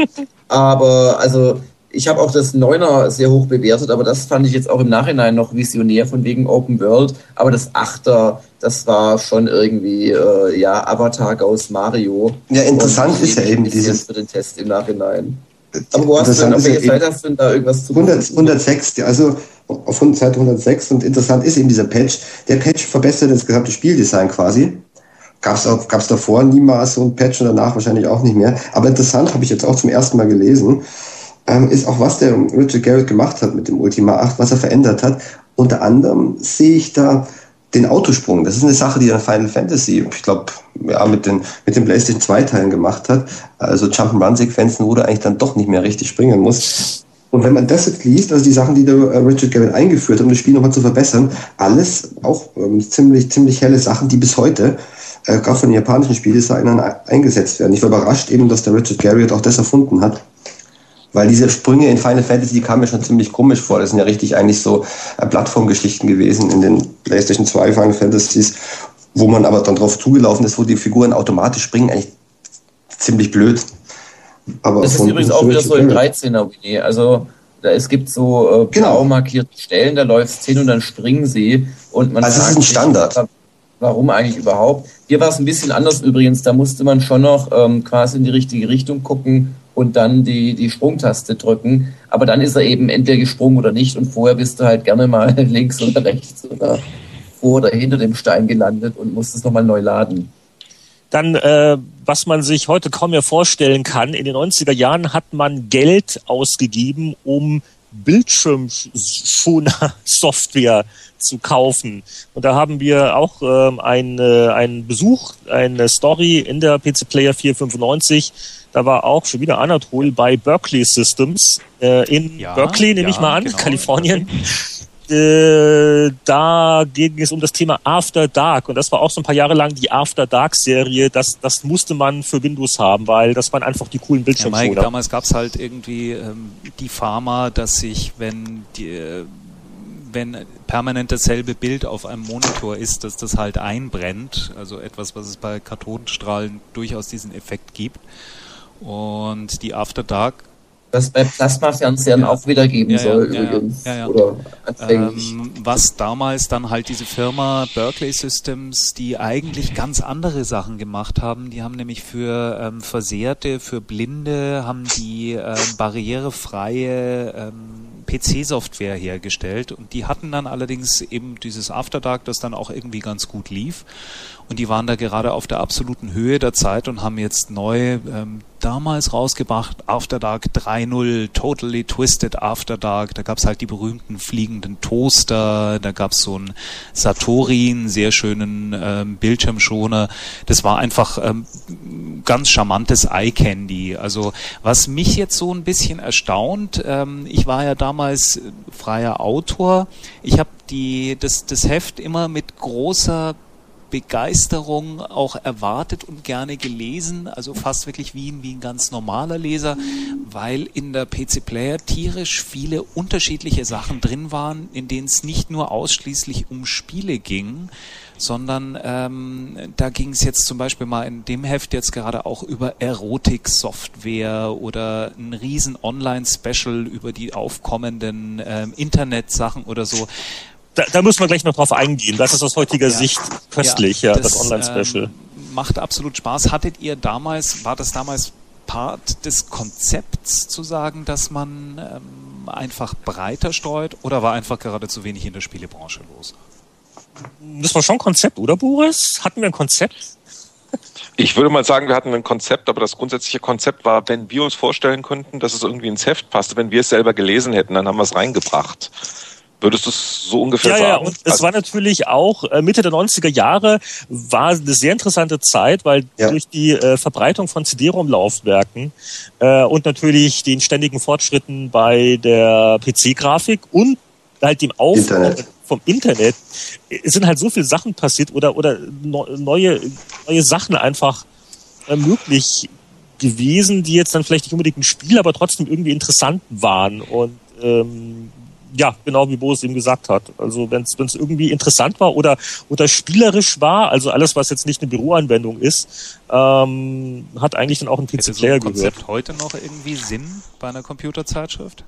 Aber also ich habe auch das Neuner sehr hoch bewertet, aber das fand ich jetzt auch im Nachhinein noch visionär von wegen Open World. Aber das Achter, das war schon irgendwie äh, ja Avatar aus Mario. Ja, interessant ist ja eben dieses für den Test im Nachhinein. Aber wo hast du denn, auf welcher Seite hast du denn da irgendwas zu 100, 106, also auf Seite 106 und interessant ist eben dieser Patch. Der Patch verbessert das gesamte Spieldesign quasi. Gab es gab's davor niemals so ein Patch und danach wahrscheinlich auch nicht mehr. Aber interessant habe ich jetzt auch zum ersten Mal gelesen, ähm, ist auch, was der Richard Garrett gemacht hat mit dem Ultima 8, was er verändert hat. Unter anderem sehe ich da den Autosprung. Das ist eine Sache, die dann Final Fantasy, ich glaube, ja, mit den, mit den PlayStation 2 Teilen gemacht hat. Also Jump'n'Run-Sequenzen, wo du eigentlich dann doch nicht mehr richtig springen musst. Und wenn man das jetzt liest, also die Sachen, die der äh, Richard Garrett eingeführt hat, um das Spiel nochmal zu verbessern, alles auch ähm, ziemlich, ziemlich helle Sachen, die bis heute äh, gerade von den japanischen Spieldesignern eingesetzt werden. Ich war überrascht eben, dass der Richard Garriott auch das erfunden hat. Weil diese Sprünge in Final Fantasy, die kamen mir schon ziemlich komisch vor. Das sind ja richtig eigentlich so äh, Plattformgeschichten gewesen in den PlayStation 2 Final Fantasies, wo man aber dann drauf zugelaufen ist, wo die Figuren automatisch springen, eigentlich ziemlich blöd. Aber das ist übrigens auch wieder so im 13er Winnie. Also da, es gibt so äh, genau. markierte Stellen, da läuft 10 und dann springen sie. Und man also das ist ein Standard warum eigentlich überhaupt. Hier war es ein bisschen anders übrigens, da musste man schon noch ähm, quasi in die richtige Richtung gucken und dann die, die Sprungtaste drücken. Aber dann ist er eben entweder gesprungen oder nicht und vorher bist du halt gerne mal links oder rechts oder vor oder hinter dem Stein gelandet und musstest nochmal neu laden. Dann, äh, was man sich heute kaum mehr vorstellen kann, in den 90er Jahren hat man Geld ausgegeben, um Bildschirmschoner-Software zu kaufen. Und da haben wir auch ähm, ein, äh, einen Besuch, eine Story in der PC Player 495. Da war auch schon wieder Anatol bei Berkeley Systems äh, in ja, Berkeley, nehme ja, ich mal an, genau, Kalifornien. Äh, da ging es um das Thema After Dark und das war auch so ein paar Jahre lang die After Dark Serie. Das, das musste man für Windows haben, weil das waren einfach die coolen Bildschirme. Ja, damals gab es halt irgendwie ähm, die Pharma, dass sich, wenn die, äh, wenn permanent dasselbe Bild auf einem Monitor ist, dass das halt einbrennt. Also etwas, was es bei Kathodenstrahlen durchaus diesen Effekt gibt. Und die After Dark was bei Plasma-Fernsehern ja. auch wieder geben ja, soll, ja, übrigens. Oder ähm, was damals dann halt diese Firma Berkeley Systems, die eigentlich ganz andere Sachen gemacht haben. Die haben nämlich für ähm, Versehrte, für Blinde, haben die ähm, barrierefreie ähm, PC-Software hergestellt und die hatten dann allerdings eben dieses After Dark, das dann auch irgendwie ganz gut lief und die waren da gerade auf der absoluten Höhe der Zeit und haben jetzt neu ähm, damals rausgebracht After Dark 3.0, Totally Twisted After Dark. Da gab's halt die berühmten fliegenden Toaster, da gab's so einen Satori, einen sehr schönen ähm, Bildschirmschoner. Das war einfach ähm, ganz charmantes Eye Candy. Also was mich jetzt so ein bisschen erstaunt, ähm, ich war ja damals freier Autor. Ich habe die das, das Heft immer mit großer Begeisterung auch erwartet und gerne gelesen, also fast wirklich wie, wie ein ganz normaler Leser, weil in der PC Player tierisch viele unterschiedliche Sachen drin waren, in denen es nicht nur ausschließlich um Spiele ging, sondern ähm, da ging es jetzt zum Beispiel mal in dem Heft jetzt gerade auch über Erotik-Software oder ein riesen Online-Special über die aufkommenden ähm, Internet-Sachen oder so da, da müssen wir gleich noch drauf eingehen. Das ist aus heutiger ja. Sicht köstlich, ja, ja das, das Online-Special. Ähm, macht absolut Spaß. Hattet ihr damals, war das damals Part des Konzepts zu sagen, dass man ähm, einfach breiter streut oder war einfach gerade zu wenig in der Spielebranche los? Das war schon Konzept, oder Boris? Hatten wir ein Konzept? Ich würde mal sagen, wir hatten ein Konzept, aber das grundsätzliche Konzept war, wenn wir uns vorstellen könnten, dass es irgendwie ins Heft passte, wenn wir es selber gelesen hätten, dann haben wir es reingebracht. Würdest du es so ungefähr ja, sagen? Ja, und es also, war natürlich auch äh, Mitte der 90er Jahre war eine sehr interessante Zeit, weil ja. durch die äh, Verbreitung von CD-ROM-Laufwerken äh, und natürlich den ständigen Fortschritten bei der PC-Grafik und halt dem Aufbau Internet. vom Internet äh, sind halt so viele Sachen passiert oder oder neue neue Sachen einfach äh, möglich gewesen, die jetzt dann vielleicht nicht unbedingt ein Spiel, aber trotzdem irgendwie interessant waren und ähm, ja, genau wie Boris eben gesagt hat. Also wenn es irgendwie interessant war oder, oder spielerisch war, also alles, was jetzt nicht eine Büroanwendung ist, ähm, hat eigentlich dann auch ein PC-Player so Konzept gehört. heute noch irgendwie Sinn bei einer Computerzeitschrift?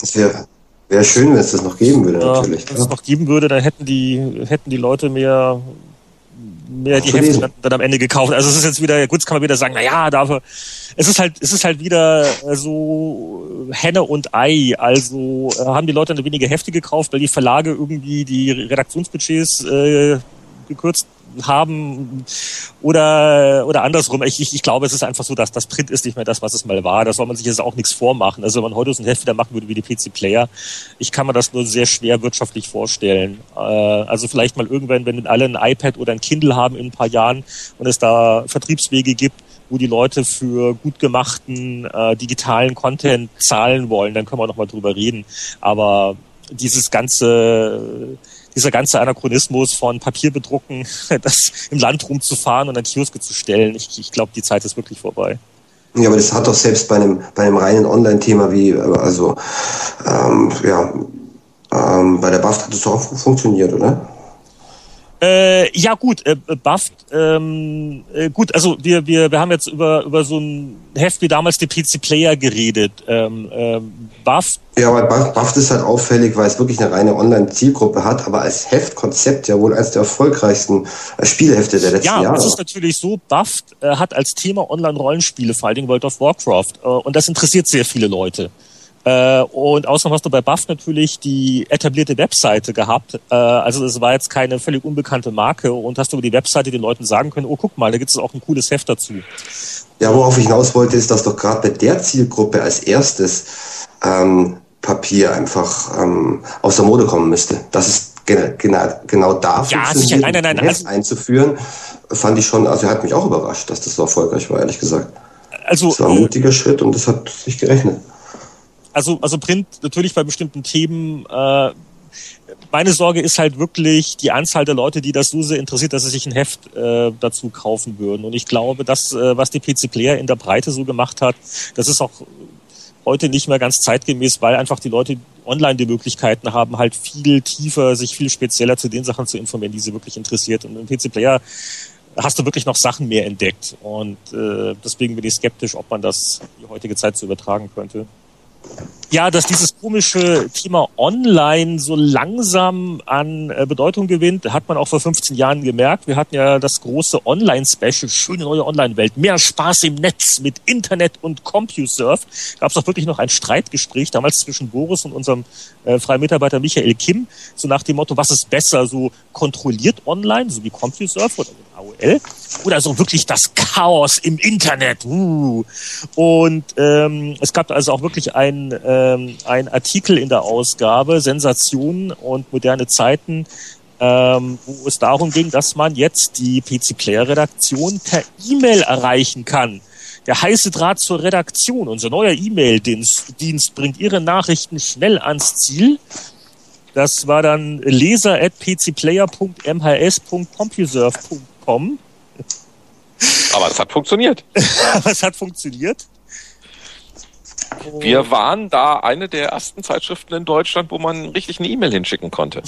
Das wäre wär schön, wenn es das noch geben würde, ja, natürlich. Wenn es noch geben würde, dann hätten die, hätten die Leute mehr mehr die Hefte dann, dann, am Ende gekauft. Also es ist jetzt wieder, gut, kann man wieder sagen, na ja, dafür, es ist halt, es ist halt wieder so Henne und Ei. Also äh, haben die Leute dann weniger Hefte gekauft, weil die Verlage irgendwie die Redaktionsbudgets äh, gekürzt haben oder oder andersrum. Ich, ich, ich glaube, es ist einfach so, dass das Print ist nicht mehr das, was es mal war. Da soll man sich jetzt auch nichts vormachen. Also wenn man heute so ein Heft wieder machen würde wie die PC Player, ich kann mir das nur sehr schwer wirtschaftlich vorstellen. Äh, also vielleicht mal irgendwann, wenn alle ein iPad oder ein Kindle haben in ein paar Jahren und es da Vertriebswege gibt, wo die Leute für gut gemachten äh, digitalen Content zahlen wollen, dann können wir noch mal drüber reden. Aber dieses ganze dieser ganze Anachronismus von Papier bedrucken, das im Land rumzufahren und an Kioske zu stellen, ich, ich glaube, die Zeit ist wirklich vorbei. Ja, aber das hat doch selbst bei einem, bei einem reinen Online-Thema wie, also, ähm, ja, ähm, bei der BAFT hat es doch auch funktioniert, oder? Äh, ja gut, äh, Buffed, ähm, äh, gut, also wir, wir, wir haben jetzt über, über so ein Heft wie damals die PC Player geredet. Ähm, ähm, Buffed. Ja, aber Buffed ist halt auffällig, weil es wirklich eine reine Online-Zielgruppe hat, aber als Heftkonzept ja wohl eines der erfolgreichsten äh, Spielhefte der letzten ja, Jahre. Ja, es ist natürlich so, Buffed äh, hat als Thema Online-Rollenspiele, vor allen Dingen World of Warcraft, äh, und das interessiert sehr viele Leute. Äh, und außerdem hast du bei Buff natürlich die etablierte Webseite gehabt. Äh, also es war jetzt keine völlig unbekannte Marke und hast du über die Webseite den Leuten sagen können, oh guck mal, da gibt es auch ein cooles Heft dazu. Ja, worauf ich hinaus wollte, ist, dass doch gerade bei der Zielgruppe als erstes ähm, Papier einfach ähm, aus der Mode kommen müsste. Das ist genau, genau, dafür ja, sicher. Nein, nein, nein, also, einzuführen, fand ich schon, also hat mich auch überrascht, dass das so erfolgreich war, ehrlich gesagt. Also, das war ein mutiger Schritt und das hat sich gerechnet also, also Print natürlich bei bestimmten Themen. Äh, meine Sorge ist halt wirklich die Anzahl der Leute, die das so sehr interessiert, dass sie sich ein Heft äh, dazu kaufen würden. Und ich glaube, das, äh, was die PC Player in der Breite so gemacht hat, das ist auch heute nicht mehr ganz zeitgemäß, weil einfach die Leute online die Möglichkeiten haben, halt viel tiefer, sich viel spezieller zu den Sachen zu informieren, die sie wirklich interessiert. Und im PC Player hast du wirklich noch Sachen mehr entdeckt. Und äh, deswegen bin ich skeptisch, ob man das die heutige Zeit so übertragen könnte Yeah. Ja, dass dieses komische Thema Online so langsam an äh, Bedeutung gewinnt, hat man auch vor 15 Jahren gemerkt. Wir hatten ja das große Online-Special, schöne neue Online-Welt, mehr Spaß im Netz mit Internet und CompuServe. Gab es auch wirklich noch ein Streitgespräch damals zwischen Boris und unserem äh, freien Mitarbeiter Michael Kim, so nach dem Motto, was ist besser, so kontrolliert online, so wie CompuServe oder AOL, oder so wirklich das Chaos im Internet. Uh. Und ähm, es gab also auch wirklich ein äh, ähm, ein Artikel in der Ausgabe, Sensationen und moderne Zeiten, ähm, wo es darum ging, dass man jetzt die PC Player Redaktion per E-Mail erreichen kann. Der heiße Draht zur Redaktion, unser neuer E-Mail-Dienst bringt Ihre Nachrichten schnell ans Ziel. Das war dann leser at pcplayer.mhs.compuserve.com. Aber es hat funktioniert. Aber es hat funktioniert. Wir waren da eine der ersten Zeitschriften in Deutschland, wo man richtig eine E-Mail hinschicken konnte.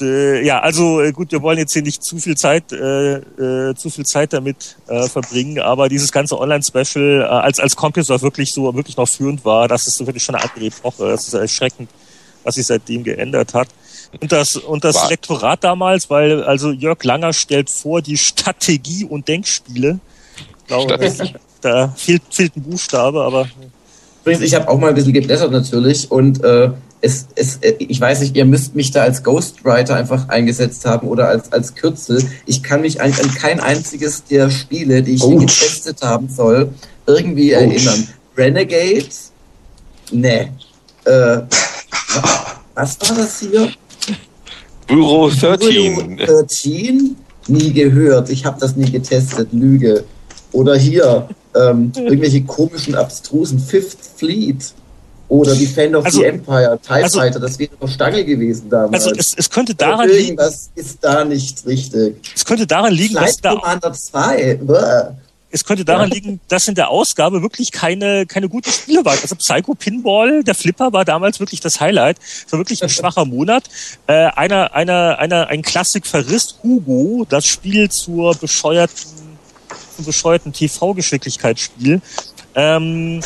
Äh, ja, also äh, gut, wir wollen jetzt hier nicht zu viel Zeit, äh, äh, zu viel Zeit damit äh, verbringen, aber dieses ganze Online-Special äh, als als CompuServe wirklich so wirklich noch führend war, das ist wirklich schon eine andere Epoche. Das ist erschreckend, was sich seitdem geändert hat. Und das und das war. Lektorat damals, weil also Jörg Langer stellt vor die Strategie und Denkspiele. Ich glaube, da fehlt fehlt ein Buchstabe, aber Übrigens, ich habe auch mal ein bisschen geblättert natürlich und äh, es, es, äh, ich weiß nicht, ihr müsst mich da als Ghostwriter einfach eingesetzt haben oder als, als Kürzel. Ich kann mich an, an kein einziges der Spiele, die ich hier getestet haben soll, irgendwie Ouch. erinnern. Renegades? Nee. Äh, was war das hier? Büro 13. Büro 13? Nie gehört. Ich habe das nie getestet. Lüge. Oder hier, ähm, irgendwelche komischen, abstrusen Fifth Fleet oder Defend of also, the Empire, TIE also, Fighter, das wäre doch Stange gewesen damals. Also es, es könnte daran liegen. Das ist da nicht richtig. Es könnte daran liegen, Flight dass da. Commander 2. Bäh. es könnte daran ja. liegen, dass in der Ausgabe wirklich keine, keine guten Spiele waren. Also Psycho Pinball, der Flipper war damals wirklich das Highlight. Es war wirklich ein schwacher Monat. Äh, einer, einer, einer, ein Klassik verriss, Hugo, das Spiel zur bescheuerten, zum bescheuerten TV-Geschicklichkeitsspiel. Ähm,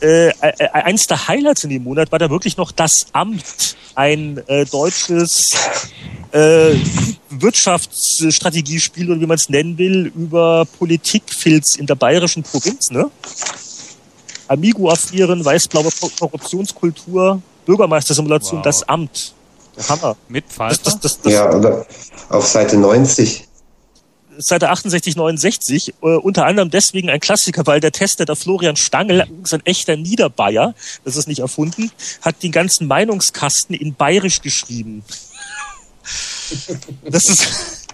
äh, äh, eins der Highlights in dem Monat war da wirklich noch das Amt, ein äh, deutsches äh, Wirtschaftsstrategiespiel oder wie man es nennen will, über Politikfilz in der bayerischen Provinz, ne? Amigo-Affären, weiß-blaue Korruptionskultur, Bürgermeistersimulation, wow. das Amt. Hammer. Mit Pfeiffer? Das, das, das, ja, oder auf Seite 90. Seite 68, 69, äh, unter anderem deswegen ein Klassiker, weil der Tester, der Florian Stangl, ist ein echter Niederbayer, das ist nicht erfunden, hat den ganzen Meinungskasten in Bayerisch geschrieben. Das ist.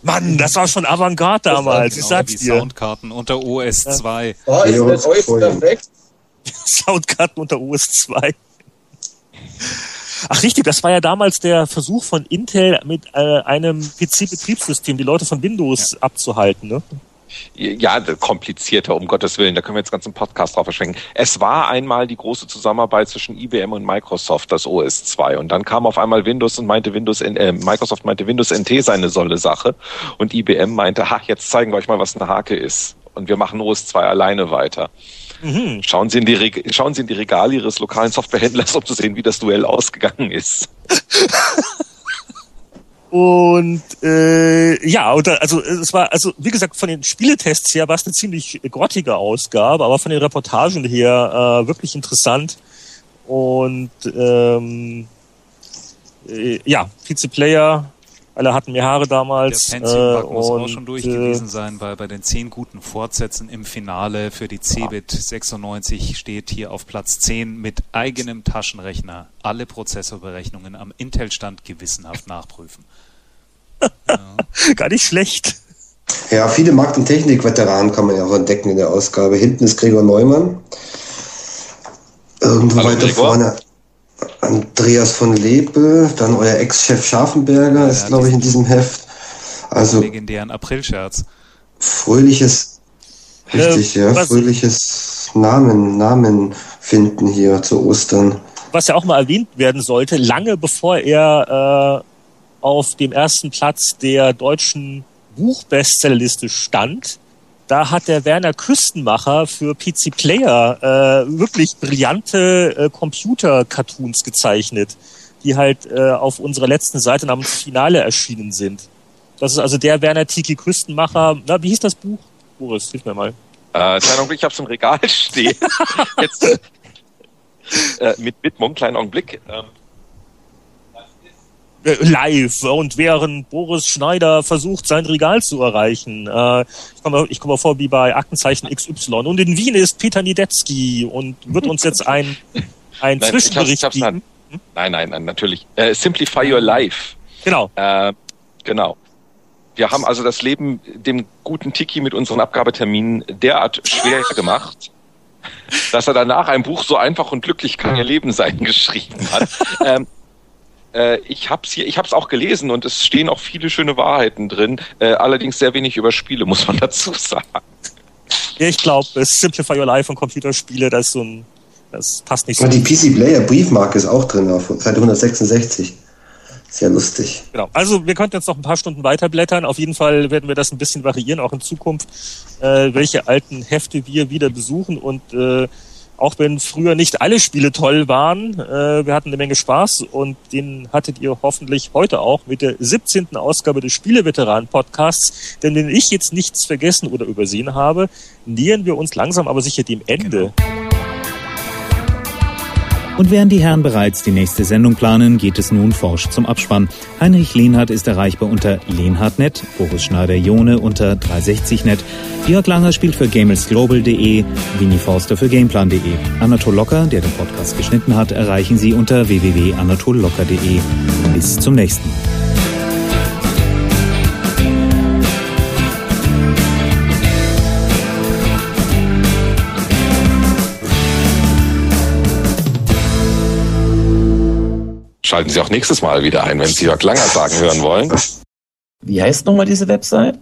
Mann, das war schon Avantgarde damals, ich sag's die dir. Soundkarten unter OS 2. Ja. Oh, ist das perfekt? Soundkarten unter OS 2. Ach richtig, das war ja damals der Versuch von Intel mit äh, einem PC-Betriebssystem die Leute von Windows ja. abzuhalten, ne? Ja, komplizierter, um Gottes Willen. Da können wir jetzt ganz einen Podcast drauf verschwenken. Es war einmal die große Zusammenarbeit zwischen IBM und Microsoft, das OS 2. Und dann kam auf einmal Windows und meinte Windows, äh, Microsoft meinte Windows NT seine solle Sache. Und IBM meinte, ha, jetzt zeigen wir euch mal, was eine Hake ist. Und wir machen OS 2 alleine weiter. Mhm. Schauen, Sie in die schauen Sie in die Regale Ihres lokalen Softwarehändlers, um zu sehen, wie das Duell ausgegangen ist. Und äh, ja, und da, also es war, also wie gesagt, von den Spieletests her war es eine ziemlich grottige Ausgabe, aber von den Reportagen her äh, wirklich interessant. Und ähm, äh, ja, Vize-Player alle hatten mehr Haare damals. Der Pentium-Bug äh, muss auch schon durch gewesen sein, weil bei den zehn guten Fortsätzen im Finale für die Cebit 96 steht hier auf Platz 10 mit eigenem Taschenrechner alle Prozessorberechnungen am Intel-Stand gewissenhaft nachprüfen. Ja. Gar nicht schlecht. Ja, viele Markt- und Technik-Veteranen kann man ja auch entdecken in der Ausgabe. Hinten ist Gregor Neumann. Irgendwo Hallo, weiter Gregor. vorne Andreas von Lepel, dann euer Ex-Chef Scharfenberger ja, ist, glaube ich, in diesem Heft. Also legendären Aprilscherz. Fröhliches, richtig, äh, ja, fröhliches Namen, Namen finden hier zu Ostern. Was ja auch mal erwähnt werden sollte, lange bevor er äh, auf dem ersten Platz der deutschen Buchbestsellerliste stand, da hat der Werner Küstenmacher für PC Player äh, wirklich brillante äh, Computer-Cartoons gezeichnet, die halt äh, auf unserer letzten Seite namens Finale erschienen sind. Das ist also der Werner Tiki Küstenmacher. Na, wie hieß das Buch? Boris, hilf mir mal. Äh, kleinen Augenblick, ich hab's im Regal stehen. Jetzt äh, mit Widmung, kleinen Augenblick. Ähm, äh, live und während Boris Schneider versucht, sein Regal zu erreichen. Äh, ich komme ich komm vor wie bei Aktenzeichen XY. Und in Wien ist Peter Niedetzky und wird uns jetzt ein, ein nein, Zwischenbericht ich geben. Hm? Nein, nein, nein, natürlich. Äh, Simplify Your Life. Genau. Äh, genau. Wir haben also das Leben dem guten Tiki mit unseren Abgabeterminen derart schwer gemacht, dass er danach ein Buch so einfach und glücklich kann ihr Leben sein geschrieben hat. ähm, äh, ich habe es hier, ich habe es auch gelesen und es stehen auch viele schöne Wahrheiten drin. Äh, allerdings sehr wenig über Spiele, muss man dazu sagen. Ja, ich glaube, Simplify Your Life und Computerspiele, das ist so ein, das passt nicht so. Und die PC Player Briefmarke ist auch drin auf Seite 166. Sehr lustig. Genau. Also wir könnten jetzt noch ein paar Stunden weiterblättern. Auf jeden Fall werden wir das ein bisschen variieren, auch in Zukunft, äh, welche alten Hefte wir wieder besuchen und äh, auch wenn früher nicht alle Spiele toll waren, äh, wir hatten eine Menge Spaß und den hattet ihr hoffentlich heute auch mit der 17. Ausgabe des Spieleveteranen-Podcasts. Denn wenn ich jetzt nichts vergessen oder übersehen habe, nähern wir uns langsam aber sicher dem Ende. Genau. Und während die Herren bereits die nächste Sendung planen, geht es nun forsch zum Abspann. Heinrich Lehnhardt ist erreichbar unter Lehnhardt.net, Boris Schneider-Jone unter 360.net, Jörg Langer spielt für GamelsGlobal.de, Winnie Forster für Gameplan.de. Anatol Locker, der den Podcast geschnitten hat, erreichen Sie unter www.anatollocker.de. Bis zum nächsten Mal. Schalten Sie auch nächstes Mal wieder ein, wenn Sie Jörg Langer sagen hören wollen. Wie heißt nochmal diese Website?